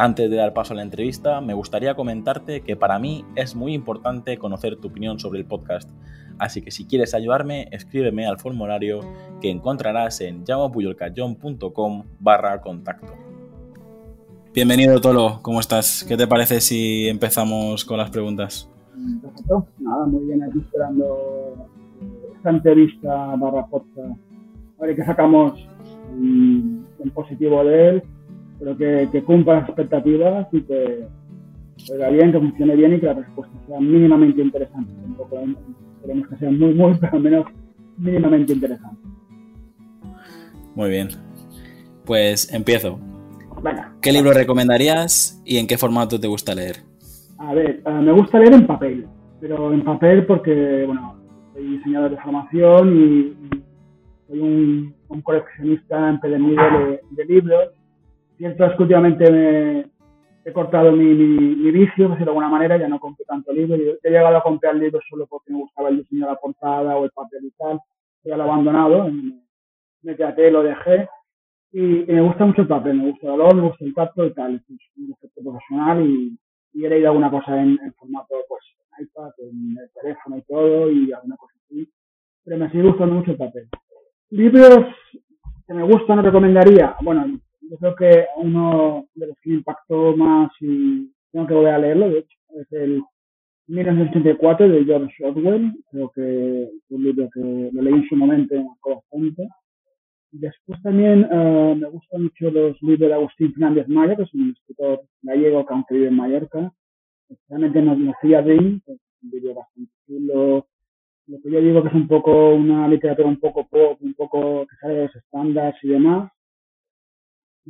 Antes de dar paso a la entrevista, me gustaría comentarte que para mí es muy importante conocer tu opinión sobre el podcast, así que si quieres ayudarme, escríbeme al formulario que encontrarás en llamapuyolcayón.com barra contacto. Bienvenido Tolo, ¿cómo estás? ¿Qué te parece si empezamos con las preguntas? Perfecto, nada, muy bien, aquí esperando esta entrevista barra podcast. A ver qué sacamos en positivo de él pero que, que cumpla las expectativas y que salga bien, que funcione bien y que la respuesta sea mínimamente interesante. Tampoco queremos que sea muy, muy, pero al menos mínimamente interesante. Muy bien. Pues empiezo. Venga. ¿Qué libro recomendarías y en qué formato te gusta leer? A ver, uh, me gusta leer en papel, pero en papel porque, bueno, soy diseñador de formación y, soy un, un coleccionista empedernido de, de libros Que últimamente me he cortado mi, mi, vicio, de alguna manera, ya no compro tanto libro. He llegado a comprar libros solo porque me gustaba el diseño de la portada o el papel y tal. Ya lo he abandonado, me traté, lo dejé. Y, me gusta mucho el papel, me gusta el olor, me gusta el tacto y tal. Es un efecto profesional y, he leído alguna cosa en, formato, pues, en iPad, en el teléfono y todo, y alguna cosa así. Pero me sigue gustando mucho el papel. Libros que me gustan, no recomendaría. Bueno, creo que uno de los que me impactó más y tengo que volver a leerlo, de hecho, es el 1984 de George Orwell. Creo que es un libro que lo leí en su momento marcó bastante. Después también uh, me gustan mucho los libros de Agustín Fernández Mayo, que es un escritor gallego que aunque vive en Mallorca. Especialmente nos decía de que un libro bastante chulo. Lo que yo digo que es un poco una literatura un poco pop, un poco que sale de los estándares y demás.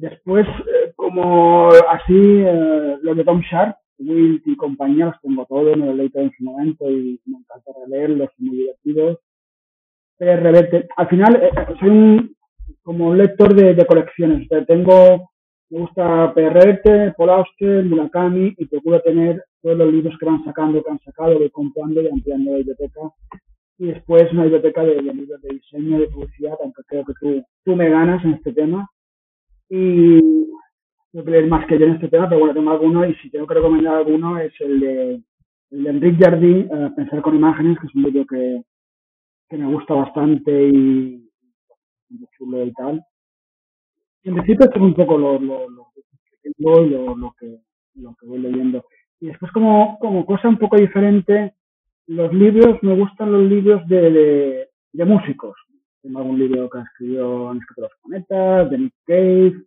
Después, eh, como así, eh, los de Tom Sharp, Wilt y compañía, los tengo todos, me los leí todo en su momento y me encanta releerlos, son muy divertidos. PRBT, al final, eh, soy un, como un lector de, de colecciones. tengo, me gusta PRT, Paul Auster, Murakami y procuro tener todos los libros que van sacando, que han sacado, voy comprando y ampliando la biblioteca. Y después una biblioteca de, de libros de diseño, de publicidad, aunque creo que tú, tú me ganas en este tema y tengo que leer más que yo en este tema, pero bueno, tengo alguno y si tengo que recomendar alguno es el de, el de Enrique Jardí, uh, Pensar con Imágenes, que es un libro que, que me gusta bastante y chulo y tal. En principio esto es un poco lo, lo, lo que y lo, lo, que, lo que voy leyendo. Y después como, como cosa un poco diferente, los libros, me gustan los libros de, de músicos. Tengo algún libro que escribió en escrito los planetas, de Nick Cave,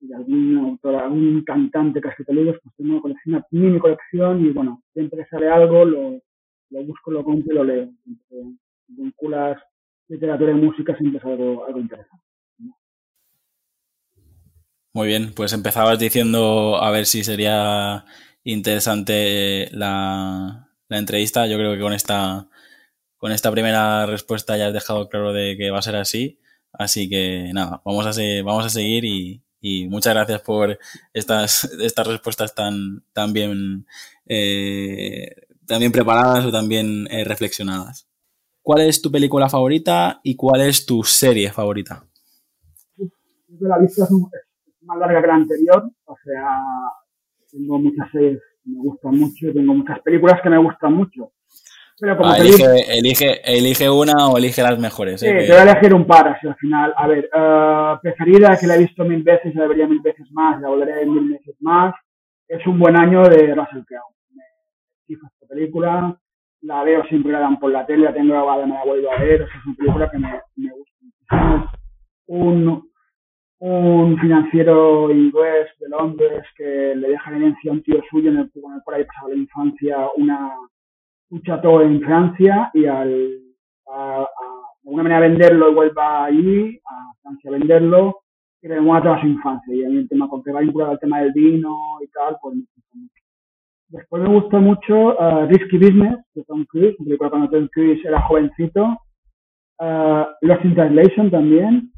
y de algún autor, algún cantante que ha escrito libros, pues tengo una colección, una mini colección y bueno, siempre que sale algo lo, lo busco, lo compro y lo leo. Siempre vinculas literatura y música siempre es algo, algo interesante. Muy bien, pues empezabas diciendo a ver si sería interesante la, la entrevista. Yo creo que con esta con esta primera respuesta ya has dejado claro de que va a ser así. Así que nada, vamos a, vamos a seguir y, muchas gracias por estas, estas respuestas tan, tan, bien, eh, preparadas o tan bien eh, reflexionadas. ¿Cuál es tu película favorita y cuál es tu serie favorita? La lista es más larga que la anterior, o sea, tengo muchas series que me gustan mucho y tengo muchas películas que me gustan mucho. Ah, elige, elige, una o elige las mejores. ¿eh? Te voy a elegir un par así al final. A ver, uh, preferida, que la he visto mil veces, la vería mil veces más, la volveré mil veces más. Es un buen año de Russell Crowe. Me fijo esta película, la veo siempre la dan por la tele, la tengo grabada, me la vuelvo a ver. es una película que me, me gusta Un, un financiero inglés de Londres que le deja en herencia a un tío suyo en el, en el cual ahí pasaba la infancia una un chateau en Francia y al a, a, de alguna manera venderlo y vuelva allí, a Francia a venderlo, y le toda su infancia. Y a el tema con que va vinculado al tema del vino y tal, pues me mucho. Después me gustó mucho uh, Risky Business de Tom Cruise, una película cuando Tom Cruise era jovencito. Uh, Lost in Translation también.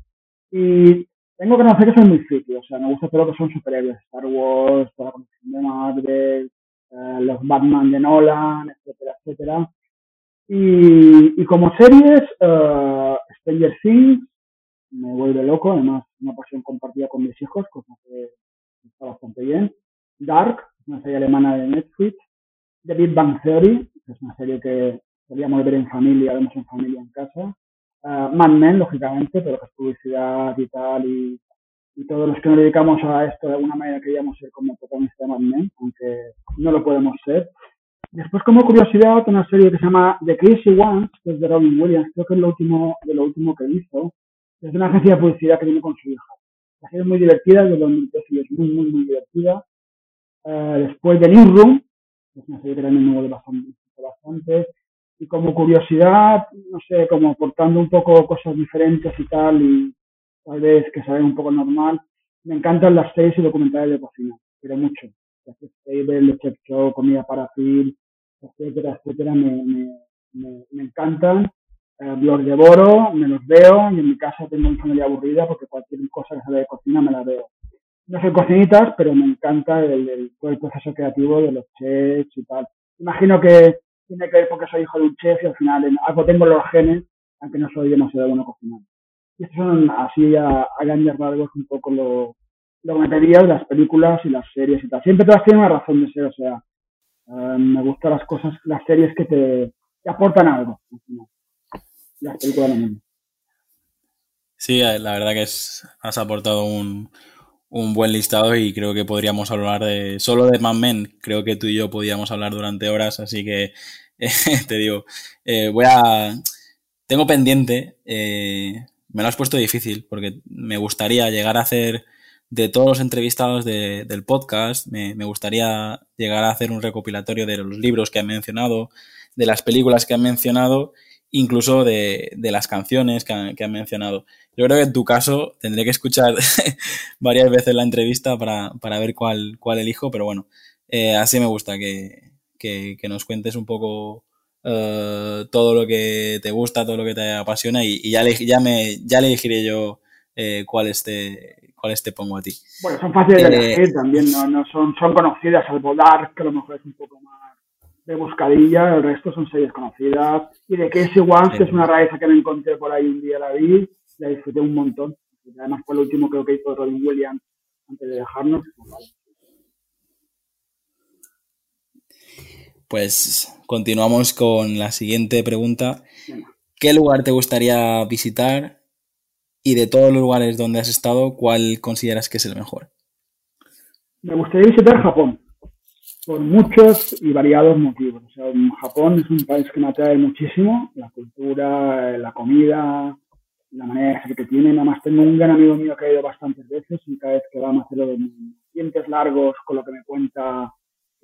Y tengo que conocer que soy muy friki, o sea, me gusta todo lo que son superhéroes, Star Wars, toda la conexión de Marvel, uh, los Batman de Nolan, etcétera, etcétera. Y, y como series, uh, Stranger Things, me vuelve loco, además una pasión compartida con mis hijos, cosa que está bastante bien. Dark, una serie alemana de Netflix. The Big Bang Theory, que es una serie que solíamos ver en familia, vemos en familia en casa. Uh, Mad Men, lógicamente, pero que es publicidad y tal, y, y, todos los que nos dedicamos a esto de alguna manera queríamos ser como protagonista de Mad aunque no lo podemos ser. Después, como curiosidad, una serie que se llama The Crazy Ones, que es de Robin Williams, creo que es lo último, de lo último que hizo. Es de una agencia de publicidad que tiene con su hija. La serie es muy divertida, de 2013 y es muy, muy, muy divertida. Uh, después de Newsroom, que es una serie que también me gusta bastante, bastante. Y como curiosidad, no sé, como aportando un poco cosas diferentes y tal, y tal vez que saben un poco normal, me encantan las series y documentales de cocina, pero mucho. Table, Chef Show, Comida para Phil, etcétera, etcétera, me, me, me, me encantan. Eh, los devoro, me los veo y en mi casa tengo una familia aburrida porque cualquier cosa que sale de cocina me la veo. No soy cocinitas, pero me encanta el, el, todo el proceso creativo de los chefs y tal. Imagino que tiene que ver porque soy hijo de un chef y al final en algo tengo los genes, aunque no soy demasiado bueno cocinando. Estos son así a, a grandes rasgos un poco lo, lo pedía de las películas y las series y tal. Siempre todas tienen una razón de ser, o sea, uh, me gustan las cosas, las series que te, aportan algo. Las películas no. Sí, la verdad que es, has aportado un, un buen listado y creo que podríamos hablar de solo de Mad Men. Creo que tú y yo podíamos hablar durante horas, así que eh, te digo, eh, voy a... Tengo pendiente, eh, me lo has puesto difícil porque me gustaría llegar a hacer de todos los entrevistados de, del podcast, me, me, gustaría llegar a hacer un recopilatorio de los libros que han mencionado, de las películas que han mencionado, incluso de, de las canciones que han, que han mencionado. Yo creo que en tu caso tendré que escuchar varias veces la entrevista para, para ver cuál, cuál elijo, pero bueno, eh, así me gusta que, que, que, nos cuentes un poco uh, todo lo que te gusta, todo lo que te apasiona y, y ya, le, ya, me, ya le elegiré yo eh, cuáles, te, cuáles te pongo a ti. Bueno, son fáciles de elegir eh, también, no, no son, son conocidas, salvo Dark, que a lo mejor es un poco más de buscadilla, el resto son series conocidas. Y de Casey Once, que es una raíz que me encontré por ahí un día, la vi, la disfruté un montón. Además fue el último creo que hizo Robin Williams antes de dejarnos. Pues continuamos con la siguiente pregunta. ¿Qué lugar te gustaría visitar? Y de todos los lugares donde has estado, ¿cuál consideras que es el mejor? Me gustaría visitar Japón, por muchos y variados motivos. O sea, Japón es un país que me atrae muchísimo, la cultura, la comida, la manera que tiene. Nada más tengo un gran amigo mío que ha ido bastantes veces y cada vez que va me hace los dientes largos con lo que me cuenta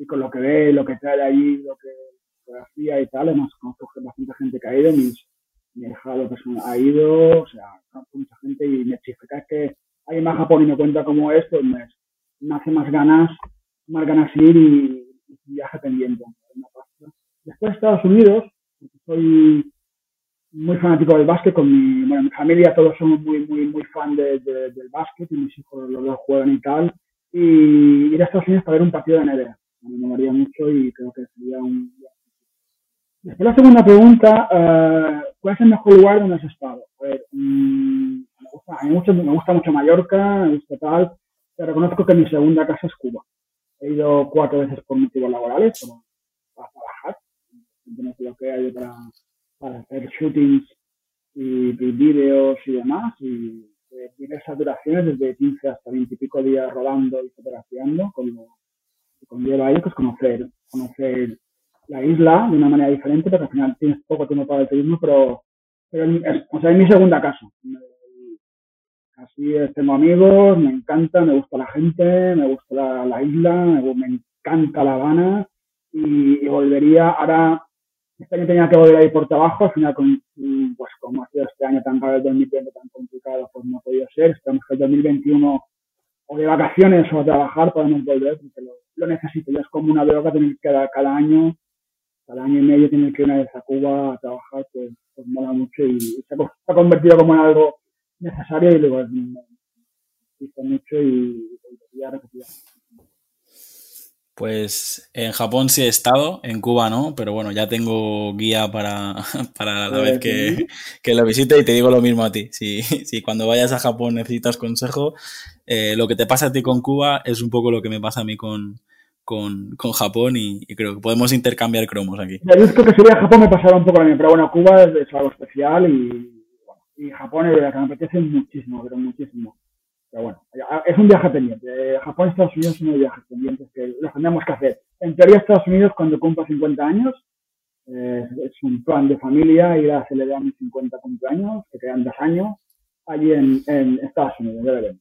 y con lo que ve, lo que trae de allí, lo que fotografía y tal. Además, conozco bastante gente que ha ido, mis, mi hijado personal ha ido, o sea, mucha gente y me vez que hay más Japón y me cuenta cómo es, pues me, hace más ganas, más ganas ir y, y viaje pendiente. Después Estados Unidos, soy muy fanático del básquet, con mi, bueno, mi familia todos somos muy, muy, muy fan de, de, del básquet mis hijos los dos juegan y tal. Y ir a Estados Unidos para ver un partido de NBA. A mí me molaría mucho y creo que sería un... Después la segunda pregunta, uh, ¿cuál es el mejor lugar donde has estado? A ver, um, me, gusta, a mí mucho, me gusta mucho Mallorca, me gusta tal, pero reconozco que mi segunda casa es Cuba. He ido cuatro veces por motivos laborales, como para trabajar, no lo que hay para para hacer shootings y, y vídeos y demás, y eh, diversas duraciones, desde 15 hasta 20 y pico días rodando y fotografiando, con conlleva ello, pues conocer, conocer la isla de una manera diferente, porque al final tienes poco tiempo para el turismo, pero, pero es, o sea, es mi segunda casa. Así es, tengo amigos, me encanta, me gusta la gente, me gusta la, la isla, me, me, encanta La Habana y, volvería ahora este año tenía que volver a ir por trabajo, al final, con, pues como ha sido este año tan raro, el 2020 tan complicado, pues no ha podido ser. Esperamos que el 2021 o de vacaciones o a trabajar podemos volver, porque lo necesito, ya es como una droga tener que dar cada año, cada año y medio tener que ir una vez a Cuba a trabajar, pues, pues mola mucho y se ha, convertido como en algo necesario y luego gusta mucho y volvería repetir. Pues en Japón sí he estado, en Cuba no, pero bueno, ya tengo guía para, para la vez que, que, lo visite y te digo lo mismo a ti. Si, si cuando vayas a Japón necesitas consejo, eh, lo que te pasa a ti con Cuba es un poco lo que me pasa a mí con, con, con Japón y, creo que podemos intercambiar cromos aquí. Yo creo que si voy a Japón me pasará un poco lo mismo, pero bueno, Cuba es, algo especial y, y Japón es verdad que me apetece muchísimo, pero muchísimo. Pero bueno, es un viaje pendiente. Japón y Estados Unidos son unos viajes pendientes que los tenemos que hacer. En teoría, Estados Unidos, cuando cumpla 50 años, eh, es un plan de familia ir a celebrar mis 50 cumpleaños, que quedan dos años, allí en, Estados Unidos. Ya veremos,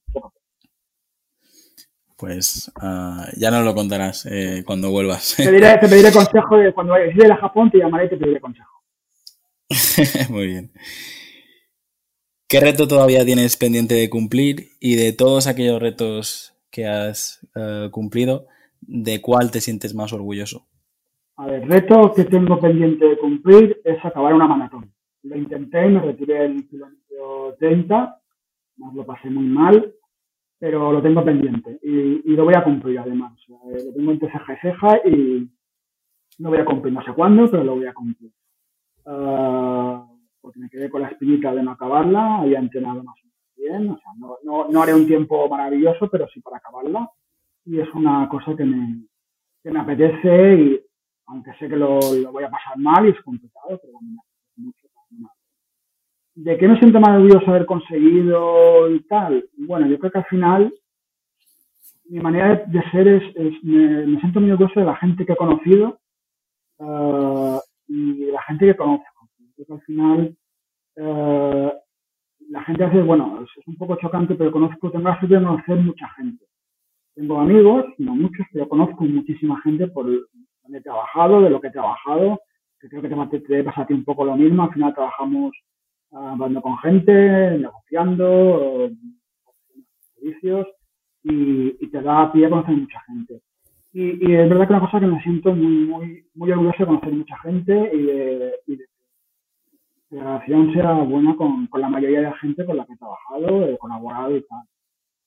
Pues uh, ya nos lo contarás eh, cuando vuelvas. Te, diré, te pediré consejo de cuando vayas a Japón, te llamaré y te pediré consejo. Muy bien. ¿Qué reto todavía tienes pendiente de cumplir? Y de todos aquellos retos que has eh, cumplido, ¿de cuál te sientes más orgulloso? A ver, reto que tengo pendiente de cumplir es acabar una maratón. Lo intenté, me retiré el kilómetro 30, más lo pasé muy mal, pero lo tengo pendiente y, lo voy a cumplir además. Eh, lo tengo entre ceja y ceja y lo voy a cumplir. No sé cuándo, pero lo voy a cumplir. Ah, porque me quedé con la espinita de no acabarla, había entrenado más o menos bien, o sea, no, no, no, haré un tiempo maravilloso, pero sí para acabarla. Y es una cosa que me, que me apetece y aunque sé que lo, lo, voy a pasar mal y es complicado, pero bueno, me apetece mucho. ¿De qué me siento de haber conseguido y tal? Bueno, yo creo que al final mi manera de, ser es, es me, me, siento muy orgulloso de la gente que he conocido uh, y de la gente que conozco que al final eh, la gente hace, bueno, es, un poco chocante, pero conozco, tengo la suerte de conocer mucha gente. Tengo amigos, no muchos, pero conozco muchísima gente por donde he trabajado, de lo que he trabajado, que creo que te, te pasa a ti un poco lo mismo, al final trabajamos uh, hablando con gente, negociando, servicios, y, y, te da pie a conocer mucha gente. Y, y, es verdad que una cosa que me siento muy, muy, muy orgulloso de conocer mucha gente y de, y de la relación sea buena con, con, la mayoría de la gente con la que he trabajado, he colaborado y tal.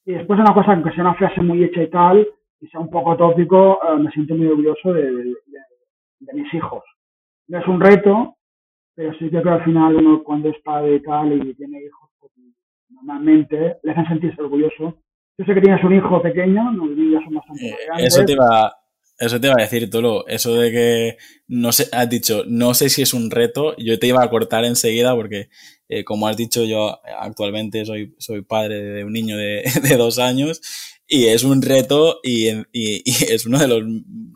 Y después una cosa, aunque sea una frase muy hecha y tal, y sea un poco tópico, eh, me siento muy orgulloso de, de, de, mis hijos. No es un reto, pero sí que creo que al final uno cuando es padre y tal y tiene hijos, pues, normalmente le hacen sentirse orgulloso. Yo sé que tienes un hijo pequeño, no ya son bastante eh, Eso te va, eso te iba a decir, Tolo. Eso de que no sé, has dicho, no sé si es un reto, yo te iba a cortar enseguida porque, eh, como has dicho, yo actualmente soy, soy padre de un niño de, dos años y es un reto y, es uno de los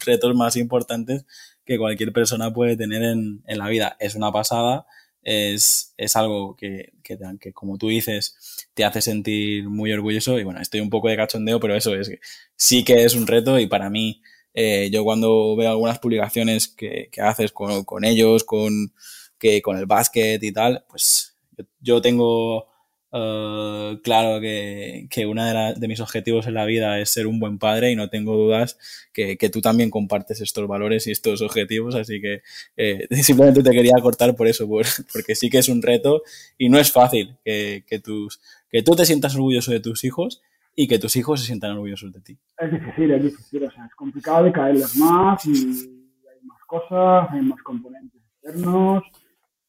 retos más importantes que cualquier persona puede tener en, en la vida. Es una pasada, es, es algo que, que, que, como tú dices, te hace sentir muy orgulloso y bueno, estoy un poco de cachondeo, pero eso es, sí que es un reto y para mí eh, yo cuando veo algunas publicaciones que, que haces con, con, ellos, con, que, con el básquet y tal, pues yo, tengo uh, claro que, que uno de, mis objetivos en la vida es ser un buen padre y no tengo dudas que, que tú también compartes estos valores y estos objetivos, así que eh, simplemente te quería cortar por eso, por, porque sí que es un reto y no es fácil que, que, tus, que tú te sientas orgulloso de tus hijos y que tus hijos se sientan orgullosos de ti. Es difícil, es difícil, o sea, es complicado de caerles más y hay más cosas, hay más componentes externos,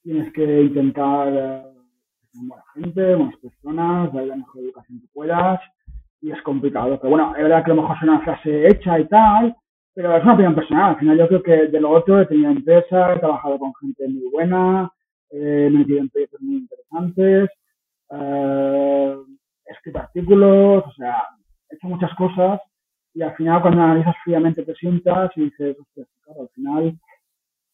tienes que intentar eh, buena gente, buenas personas, dar la mejor educación que puedas y es complicado. Pero bueno, es verdad que a lo mejor es una frase hecha y tal, pero es una opinión personal. Al final yo creo que de lo otro he tenido empresa, he trabajado con gente muy buena, he metido en proyectos muy interesantes. Eh, escrito artículos, o sea, he hecho muchas cosas y al final cuando analizas fríamente te sientas y dices, claro, al final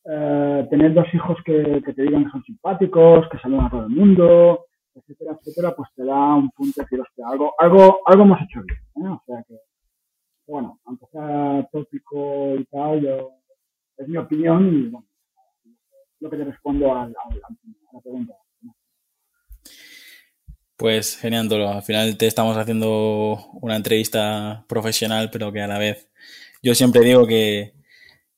eh, tener dos hijos que, que, te digan que son simpáticos, que saludan a todo el mundo, etcétera, etcétera, pues te da un punto de decir, algo, algo, algo hemos hecho bien, ¿eh? O sea que, bueno, aunque sea tópico y tal, yo, es mi opinión y bueno, lo que te respondo al, a la pregunta. Pues genial, Al final te estamos haciendo una entrevista profesional, pero que a la vez yo siempre digo que,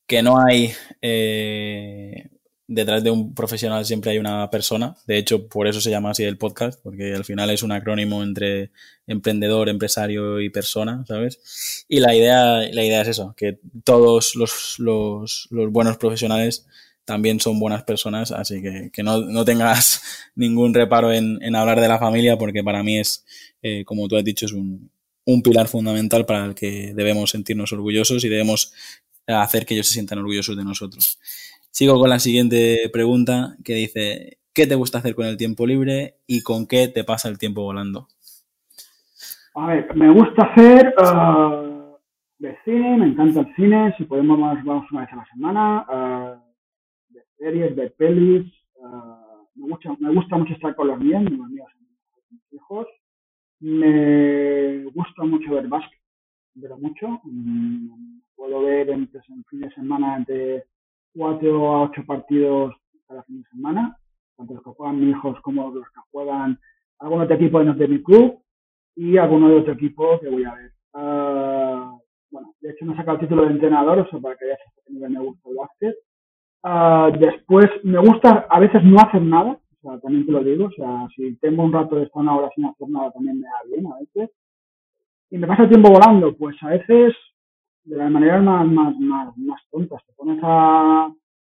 que no hay eh, detrás de un profesional siempre hay una persona. De hecho, por eso se llama así el podcast, porque al final es un acrónimo entre emprendedor, empresario y persona, ¿sabes? Y la idea, la idea es eso, que todos los, los, los buenos profesionales también son buenas personas, así que, que no, no, tengas ningún reparo en, en, hablar de la familia, porque para mí es, eh, como tú has dicho, es un, un pilar fundamental para el que debemos sentirnos orgullosos y debemos hacer que ellos se sientan orgullosos de nosotros. Sigo con la siguiente pregunta que dice, ¿qué te gusta hacer con el tiempo libre y con qué te pasa el tiempo volando? A ver, me gusta hacer uh, de cine, me encanta el cine, si podemos vamos una vez a la semana, uh, series, de pelis, uh, me, gusta, me gusta mucho estar con los míos, mis hijos, me gusta mucho ver básquet, pero mucho, mm, puedo ver entre, en fin de semana entre cuatro a ocho partidos cada fin de semana, tanto los que juegan mis hijos como los que juegan algún otro equipo de, mi club y alguno de otro equipo que voy a ver. Uh, bueno, de hecho me he sacado el título de entrenador, o sea, para que veas que me gusta el básquet. Uh, después, me gusta a veces no hacer nada, o sea, también te lo digo, o sea, si tengo un rato de estar una hora sin hacer nada también me da bien a veces. Y me pasa el tiempo volando, pues a veces de las maneras más, más, más, más tontas. Te pones a,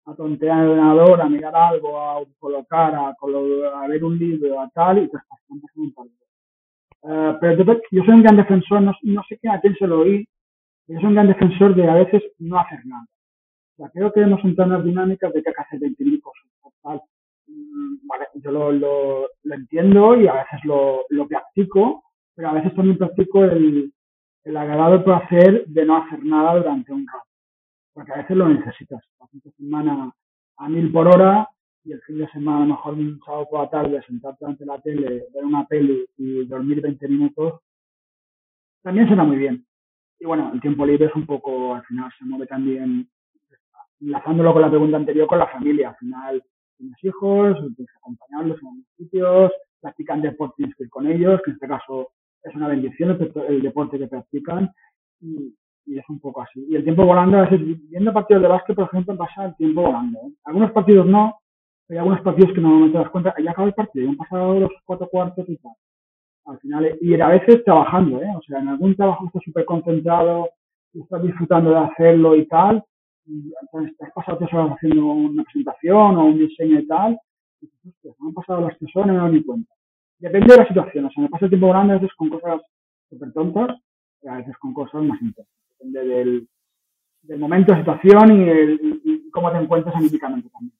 a tontear el ordenador, a mirar algo, a colocar, a, a ver un libro, a tal, y te estás pasando un partido. Uh, pero yo, yo, soy un gran defensor, no, no sé a quién se lo oí, yo soy un gran defensor de a veces no hacer nada. Creo que entrado en las dinámicas de que hay que hacer 20.000 cosas. Tal. Mm, vale, yo lo, lo, entiendo y a veces lo, lo practico, pero a veces también practico el, el agradable placer de no hacer nada durante un rato. Porque a veces lo necesitas. La semana a mil por hora y el fin de semana a lo mejor un sábado por la tarde sentarte ante la tele, ver una peli y dormir 20 minutos, también suena muy bien. Y bueno, el tiempo libre es un poco, al final se mueve también, enlazándolo con la pregunta anterior, con la familia. Al final tienes hijos, tienes que acompañarlos en algunos sitios, practican deporte, tienes que ir con ellos, que en este caso es una bendición el, deporte que practican y, es un poco así. Y el tiempo volando, a veces viendo partidos de básquet, por ejemplo, pasa el tiempo volando. ¿eh? Algunos partidos no, hay algunos partidos que no te das cuenta, ya acaba el partido, han pasado los cuatro cuartos y tal. Al final, y a veces trabajando, ¿eh? o sea, en algún trabajo estás súper concentrado estás disfrutando de hacerlo y tal, entonces te has pasado tres horas haciendo una presentación o un diseño y tal, y dices, han pasado las tres horas y no me doy ni cuenta depende de la situación. O sea, me pasa el tiempo grande a veces con cosas súper tontas y a veces con cosas más intensas. Depende del, del momento, situación y, el, y, cómo te encuentras anímicamente también.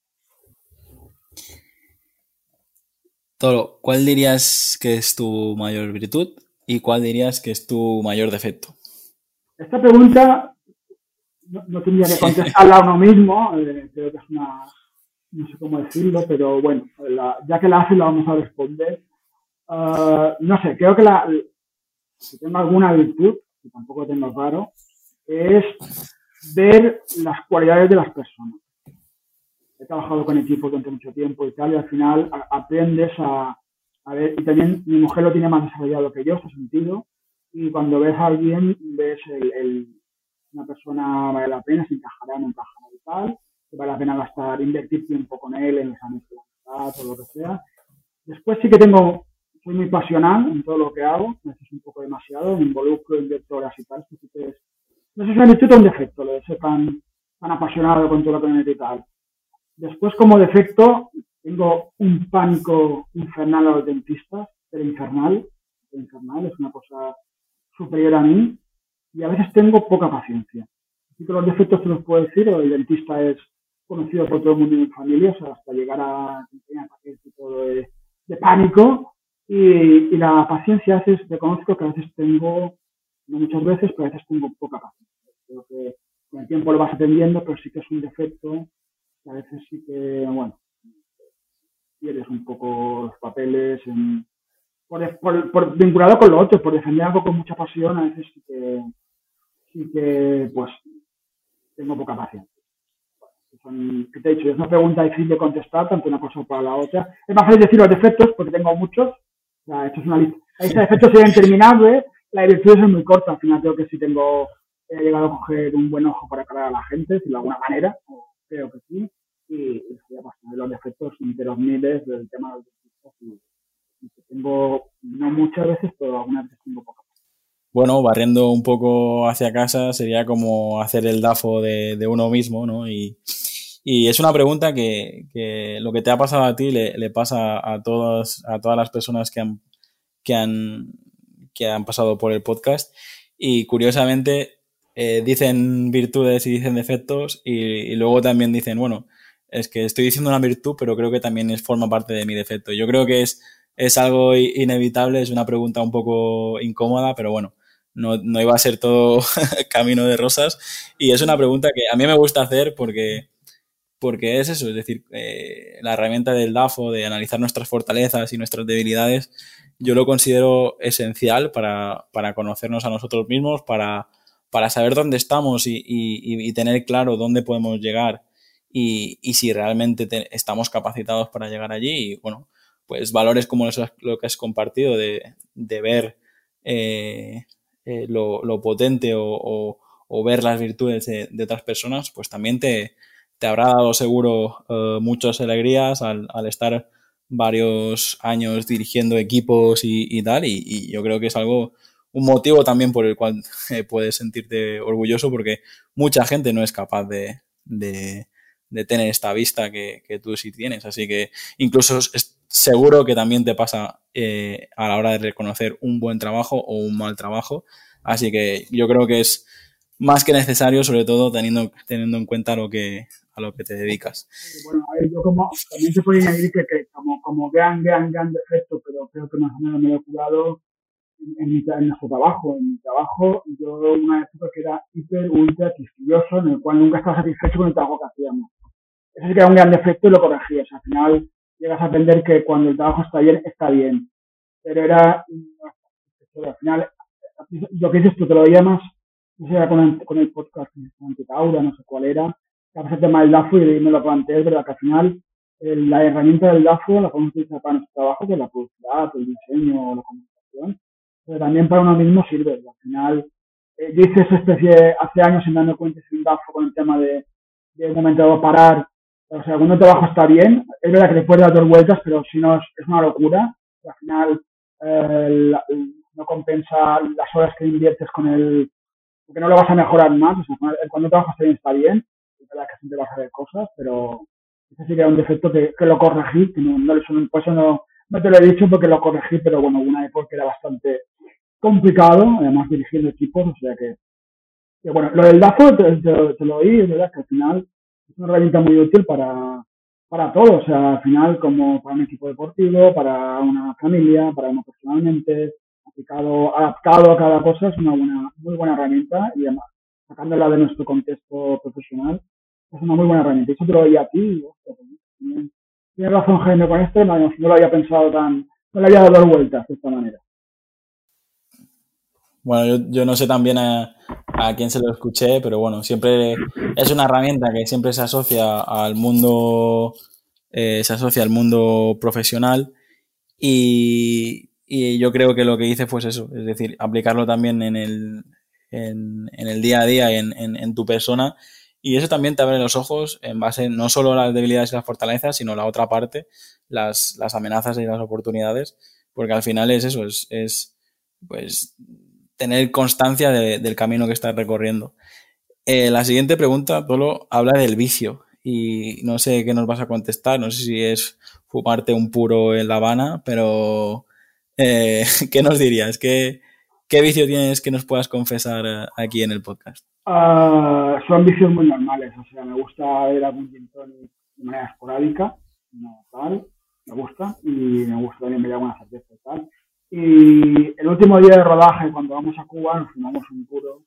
Toro, ¿cuál dirías que es tu mayor virtud y cuál dirías que es tu mayor defecto? Esta pregunta no, no tendría que contestarla a uno mismo, eh, creo que es una, no sé cómo decirlo, pero bueno, la, ya que la hace la vamos a responder. Uh, no sé, creo que la, si tengo alguna virtud, que tampoco tengo claro, es ver las cualidades de las personas. He trabajado con equipos durante mucho tiempo y tal, y al final a, aprendes a, a, ver, y también mi mujer lo tiene más desarrollado que yo, ese sentido, y cuando ves a alguien, ves el, el, una persona vale la pena, se encajará, no encajará y tal, que vale la pena gastar, invertir tiempo con él en los años de o lo que sea. Después sí que tengo soy muy pasional en todo lo que hago, a veces un poco demasiado, me involucro, invierto horas y tal, es, no sé si me virtud un defecto, lo de ser tan, tan apasionado con todo lo que me y tal. Después, como defecto, tengo un pánico infernal a los dentistas, pero infernal, infernal, es una cosa superior a mí, y a veces tengo poca paciencia. Así que los defectos te los puedo decir, el dentista es conocido por todo el mundo en mi familia, hasta llegar a tener todo de, de pánico, y, y la paciencia, a reconozco que a veces tengo, no muchas veces, pero a veces tengo poca paciencia. Creo que con el tiempo lo vas aprendiendo, pero sí que es un defecto. A veces sí que, bueno, pierdes un poco los papeles en, por, por, por, vinculado con lo otro, por defender algo con mucha pasión, a veces sí que, sí que pues, tengo poca paciencia. Son, ¿qué te he dicho? Es una pregunta difícil de contestar, tanto una cosa como para la otra. Es más fácil decir los defectos, porque tengo muchos, sea, esto es una lista. Ese efecto sería interminable, la dirección es muy corta, al final creo que si tengo he llegado a coger un buen ojo para cara a la gente, de alguna manera, creo que sí, y, estoy de los defectos de los miles del tema de los defectos y, tengo, no muchas veces, pero algunas veces tengo pocas. Bueno, barriendo un poco hacia casa sería como hacer el DAFO de, de uno mismo, ¿no? Y, y es una pregunta que, que, lo que te ha pasado a ti le, le, pasa a todas, a todas las personas que han, que han, que han pasado por el podcast. Y curiosamente eh, dicen virtudes y dicen defectos y, luego también dicen, bueno, es que estoy diciendo una virtud, pero creo que también es, forma parte de mi defecto. Yo creo que es, es algo inevitable, es una pregunta un poco incómoda, pero bueno, no, no iba a ser todo camino de rosas. Y es una pregunta que a mí me gusta hacer porque, porque es eso, es decir, eh, la herramienta del DAFO, de analizar nuestras fortalezas y nuestras debilidades, yo lo considero esencial para, para conocernos a nosotros mismos, para para saber dónde estamos y, tener claro dónde podemos llegar y, si realmente estamos capacitados para llegar allí. Y bueno, pues valores como lo que has compartido de, ver eh, eh, lo, potente o, ver las virtudes de, otras personas, pues también te, habrá dado seguro eh, muchas alegrías al, estar varios años dirigiendo equipos y, y tal. y yo creo que es algo un motivo también por el cual eh, puedes sentirte orgulloso porque mucha gente no es capaz de, de, tener esta vista que, tú sí tienes. Así que incluso es seguro que también te pasa eh, a la hora de reconocer un buen trabajo o un mal trabajo. Así que yo creo que es más que necesario, sobre todo teniendo, teniendo en cuenta lo que, a lo que te dedicas. Bueno, a ver, yo como, también se puede añadir que, como, como gran, gran, gran defecto, pero creo que más o menos me lo he jugado, en, mi, en nuestro trabajo. En mi trabajo, yo una época que era hiper, ultra quisquilloso, en el cual nunca estaba satisfecho con el trabajo que hacíamos. Sí que era un gran defecto y lo corregías. Al final llegas a aprender que cuando el trabajo está bien, está bien. Pero era, al final, lo que dices tú, te lo más, no sé, con el, con el podcast de Taura, no sé cuál era, que el tema del DAFO y me lo planteé, es verdad que al final la herramienta del DAFO la podemos utilizar para nuestro trabajo, que es la publicidad, el diseño, la comunicación, pero también para uno mismo sirve. Al final, eh, yo hice esa especie hace años sin darme cuenta sin DAFO con el tema de, de un momento dado parar. O sea, cuando trabajo está bien, es verdad que le puedes dar dos vueltas, pero si no es, una locura. Al final eh, no compensa las horas que inviertes con el, porque no lo vas a mejorar más. O sea, cuando trabajas está bien, está bien. Es verdad que siempre vas a ver cosas, pero ese sí que era un defecto que, que lo corregí, que no, no, por eso no, no te lo he dicho porque lo corregí, pero bueno, una época era bastante complicado, además dirigiendo equipos, o sea que, bueno, lo del DAFO te, lo oí, es verdad que al final es una herramienta muy útil para, para todo, o sea, al final como para un equipo deportivo, para una familia, para uno personalmente, aplicado, adaptado a cada cosa, es una buena, muy buena herramienta y además, sacándola de nuestro contexto profesional, es una muy buena herramienta. Eso te lo oí a ti, y, Tienes razón, Jaime, con esto no, lo había pensado tan, no le había dado vueltas de esta manera. Bueno, yo, no sé también a, quién se lo escuché, pero bueno, siempre es una herramienta que siempre se asocia al mundo, eh, se asocia al mundo profesional y, yo creo que lo que hice fue eso, es decir, aplicarlo también en el, en, el día a día, en, en tu persona y eso también te abre los ojos en base no solo a las debilidades y las fortalezas, sino la otra parte, las, las amenazas y las oportunidades, porque al final es eso, es, es pues tener constancia del camino que estás recorriendo. Eh, la siguiente pregunta, Polo, habla del vicio y no sé qué nos vas a contestar, no sé si es fumarte un puro en La Habana, pero eh, ¿qué nos dirías? ¿Qué, ¿Qué vicio tienes que nos puedas confesar eh, aquí en el podcast? Uh, son vicios muy normales, o sea, me gusta ver algún gin de manera esporádica, no tal, me gusta, y me gusta también ver alguna cerveza y tal. Y el último día de rodaje, cuando vamos a Cuba, nos fumamos un puro.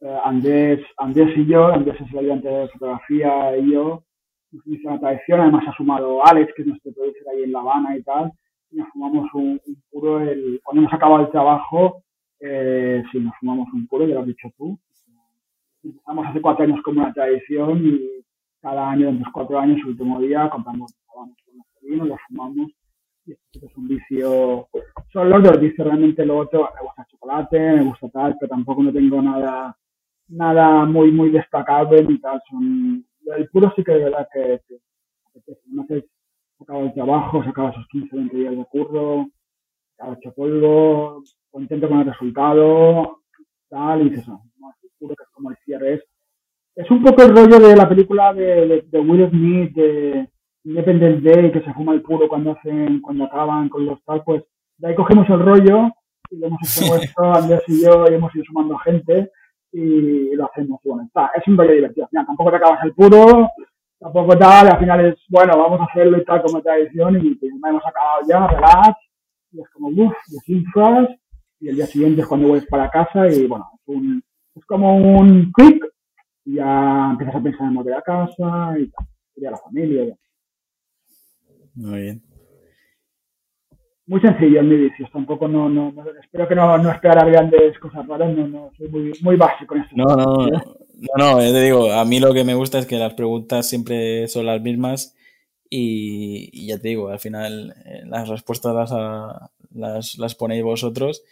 Uh, Andrés, Andrés y yo, Andrés es el ayudante de fotografía y yo, nos inicia una tradición, además ha sumado Alex, que es nuestro producer ahí en La Habana y tal, y nos fumamos un, puro el, cuando hemos acabado el trabajo, eh, si nos fumamos un puro, ya lo has dicho tú, empezamos hace cuatro años como una tradición y cada año, en los cuatro años, el último día, compramos con nuestro vino, lo fumamos y esto es un vicio. Los dos vicios, realmente lo otro, me gusta el chocolate, me gusta tal, pero tampoco no tengo nada nada muy, muy destacable ni tal. Son, el puro sí que de verdad que, que, que no sé, acaba el trabajo, se acaba esos 15, 20 días de curro, acaba hecho polvo, contento con el resultado, tal, y dices, no, es puro que es como el cierre. Es, es un poco el rollo de la película de, de, Will Smith, de Independence Day, que se fuma el puro cuando hacen, cuando acaban con los tal, pues de ahí cogemos el rollo y lo hemos hecho esto, Andrés y yo, y hemos ido sumando gente y lo hacemos. Bueno, está, es un rollo divertido. tampoco te acabas el puro, tampoco tal, al final es, bueno, vamos a hacerlo y tal como tradición y pues, hemos acabado ya, relax, y es como, uff, desinfras, y el día siguiente es cuando vuelves para casa y bueno, es, un, es como un clic y ya empiezas a pensar en volver a casa y tal, y a la familia. Muy bien muy sencillo en mi vicios, tampoco no, no, espero que no, no esperara grandes cosas raras, no, no, soy muy, muy básico en esto. No, no, no, no, te digo, a mí lo que me gusta es que las preguntas siempre son las mismas y, ya te digo, al final eh, las respuestas las, las, las ponéis vosotros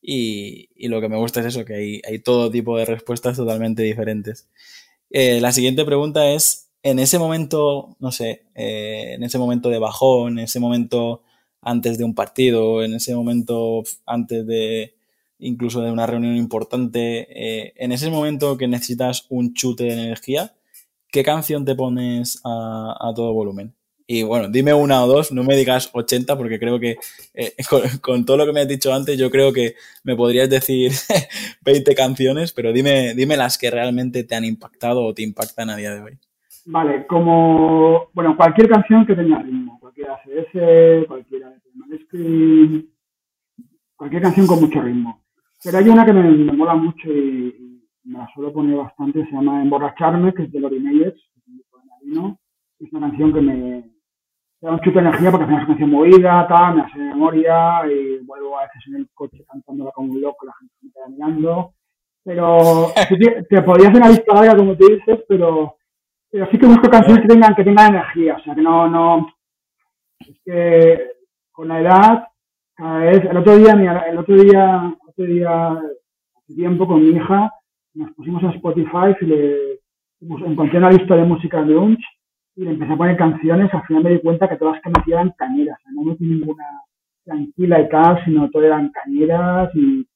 y, y, lo que me gusta es eso, que hay, hay todo tipo de respuestas totalmente diferentes. Eh, la siguiente pregunta es, en ese momento, no sé, eh, en ese momento de bajón, en ese momento antes de un partido, en ese momento antes de incluso de una reunión importante, eh, en ese momento que necesitas un chute de energía, ¿qué canción te pones a, todo volumen? Y bueno, dime una o dos, no me digas 80 porque creo que eh, con, todo lo que me has dicho antes, yo creo que me podrías decir 20 canciones, pero dime, dime las que realmente te han impactado o te impactan a día de hoy. Vale, como, bueno, cualquier canción que tenga ritmo, cualquier ACS, cualquiera de cualquier canción con mucho ritmo. Pero hay una que me, mola mucho y, me la suelo poner bastante, se llama Emborracharme, que es de Lori Meyers, es una canción que me, da un chute de energía porque es una canción movida, tal, me hace memoria y vuelvo a veces en el coche cantándola como un loco, la gente me queda mirando. Pero te, te podría hacer una lista larga, como te dices, pero pero sí que busco canciones que tengan, que tengan energía, o sea, que no, no, es que con la edad, cada vez, el otro día, el otro día, el otro día, hace tiempo con mi hija, nos pusimos a Spotify y le encontré una lista de música lunch y le empecé a poner canciones, al final me di cuenta que todas las que metía eran cañeras, no metí ninguna tranquila y tal, sino todas eran cañeras y,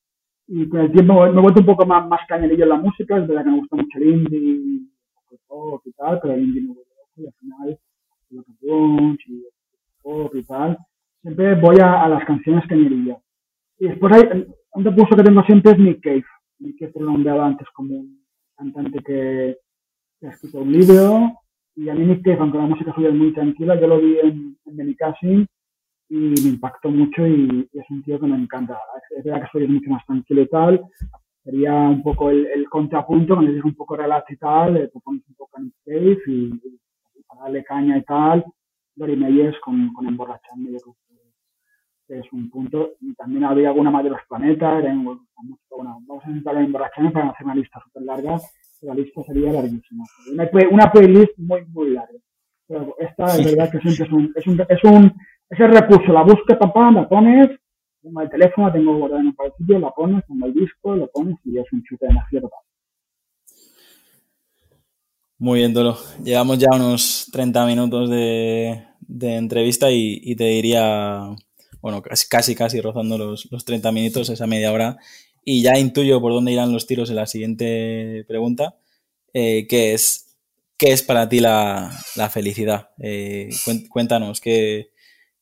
y con el tiempo me he vuelto un poco más, más cañerillo en la música, es verdad que me gusta mucho el indie, y tal, pero indie no y al final que y pop y tal, siempre voy a, las canciones que me iría. Y después hay un recurso que tengo siempre es Nick Cave. Nick Cave lo nombraba antes como un cantante que, ha escrito un libro y a mí Nick Cave, aunque la música suya es muy tranquila, yo lo vi en, en Benicassi y me impactó mucho y, es un tío que me encanta. Es verdad que soy mucho más tranquilo y tal, sería un poco el, el contrapunto, cuando dices un poco relax y tal, eh, te pones un poco en safe y, y, para darle caña y tal, Dory Meyers con, con emborracharme, yo creo que es un punto. Y también había alguna más de los planetas, bueno, vamos a intentar emborracharme para hacer una lista súper larga, la lista sería larguísima. Una, una playlist muy, muy larga. Pero esta es verdad que siempre es un, es un, es un, es el recurso, la busca, papá, la pones, tengo el teléfono, tengo guardado en un sitio, la pones, tengo el disco, lo pones y es un chute de energía. Muy bien, Dolo. Llevamos ya unos 30 minutos de, entrevista y, te diría, bueno, casi, casi, rozando los, los 30 minutos, esa media hora. Y ya intuyo por dónde irán los tiros en la siguiente pregunta, eh, que es, ¿qué es para ti la, felicidad? Eh, cuéntanos, ¿qué,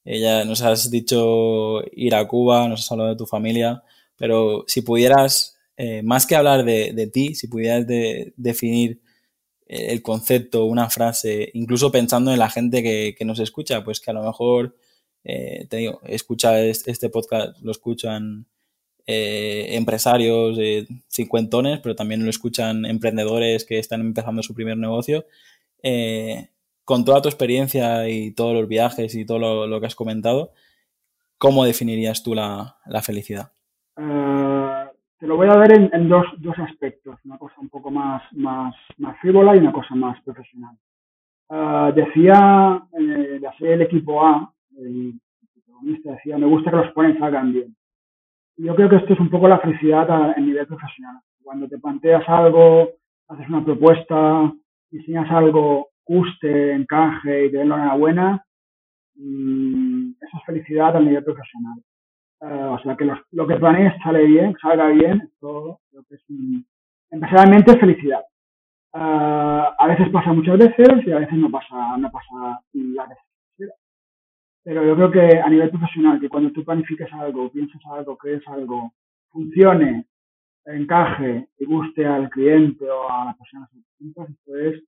ya nos has dicho ir a Cuba, nos has hablado de tu familia, pero si pudieras, eh, más que hablar de, ti, si pudieras definir el concepto, una frase, incluso pensando en la gente que, nos escucha, pues que a lo mejor, eh, te digo, escucha este, podcast, lo escuchan eh, empresarios de cincuentones, pero también lo escuchan emprendedores que están empezando su primer negocio con toda tu experiencia y todos los viajes y todo lo, que has comentado, ¿cómo definirías tú la, felicidad? Eh, te lo voy a ver en, dos, aspectos, una cosa un poco más, más, más frívola y una cosa más profesional. Uh, decía eh, la serie equipo A, el protagonista decía, me gusta que los ponen salgan bien. yo creo que esto es un poco la felicidad a, nivel profesional. Cuando te planteas algo, haces una propuesta, diseñas algo, guste, encaje y te den la enhorabuena, mm, eso es felicidad a nivel profesional. Eh, o sea, que lo que planees sale bien, salga bien, todo lo que es un, es felicidad. Eh, a veces pasa muchas veces y a veces no pasa, no pasa la veces. Pero yo creo que a nivel profesional, que cuando tú planifiques algo, pienses algo, crees algo, funcione, encaje y guste al cliente o a las personas esto es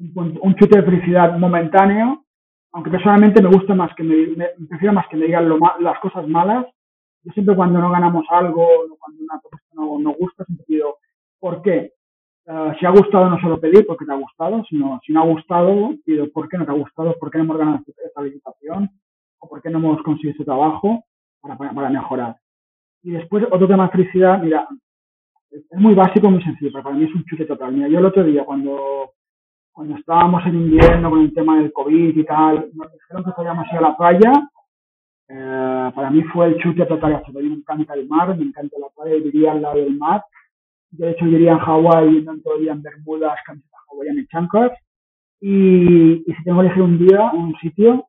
un, chute de felicidad momentáneo, aunque personalmente me gusta más que me, prefiero más que me digan las cosas malas. Yo siempre cuando no ganamos algo, cuando una cosa no nos gusta, siempre pido, ¿por qué? Eh, si ha gustado no solo pedir porque te ha gustado, sino si no ha gustado, pido por qué no te ha gustado, por qué no hemos ganado esta licitación, o por qué no hemos conseguido este trabajo para, para, mejorar. Y después, otro tema de felicidad, mira, es muy básico, muy sencillo, pero para mí es un chute total. Mira, yo el otro día, cuando, cuando estábamos en invierno con el tema del COVID y tal, nos dijeron que podíamos ir a la playa. Eh, para mí fue el chute total. A mí me encanta el mar, me encanta la playa, viviría al lado del mar. De hecho, iría en Hawái, yendo todo en Bermudas, camisetas hawaianas y chanclas. Y, y si tengo que elegir un día, un sitio,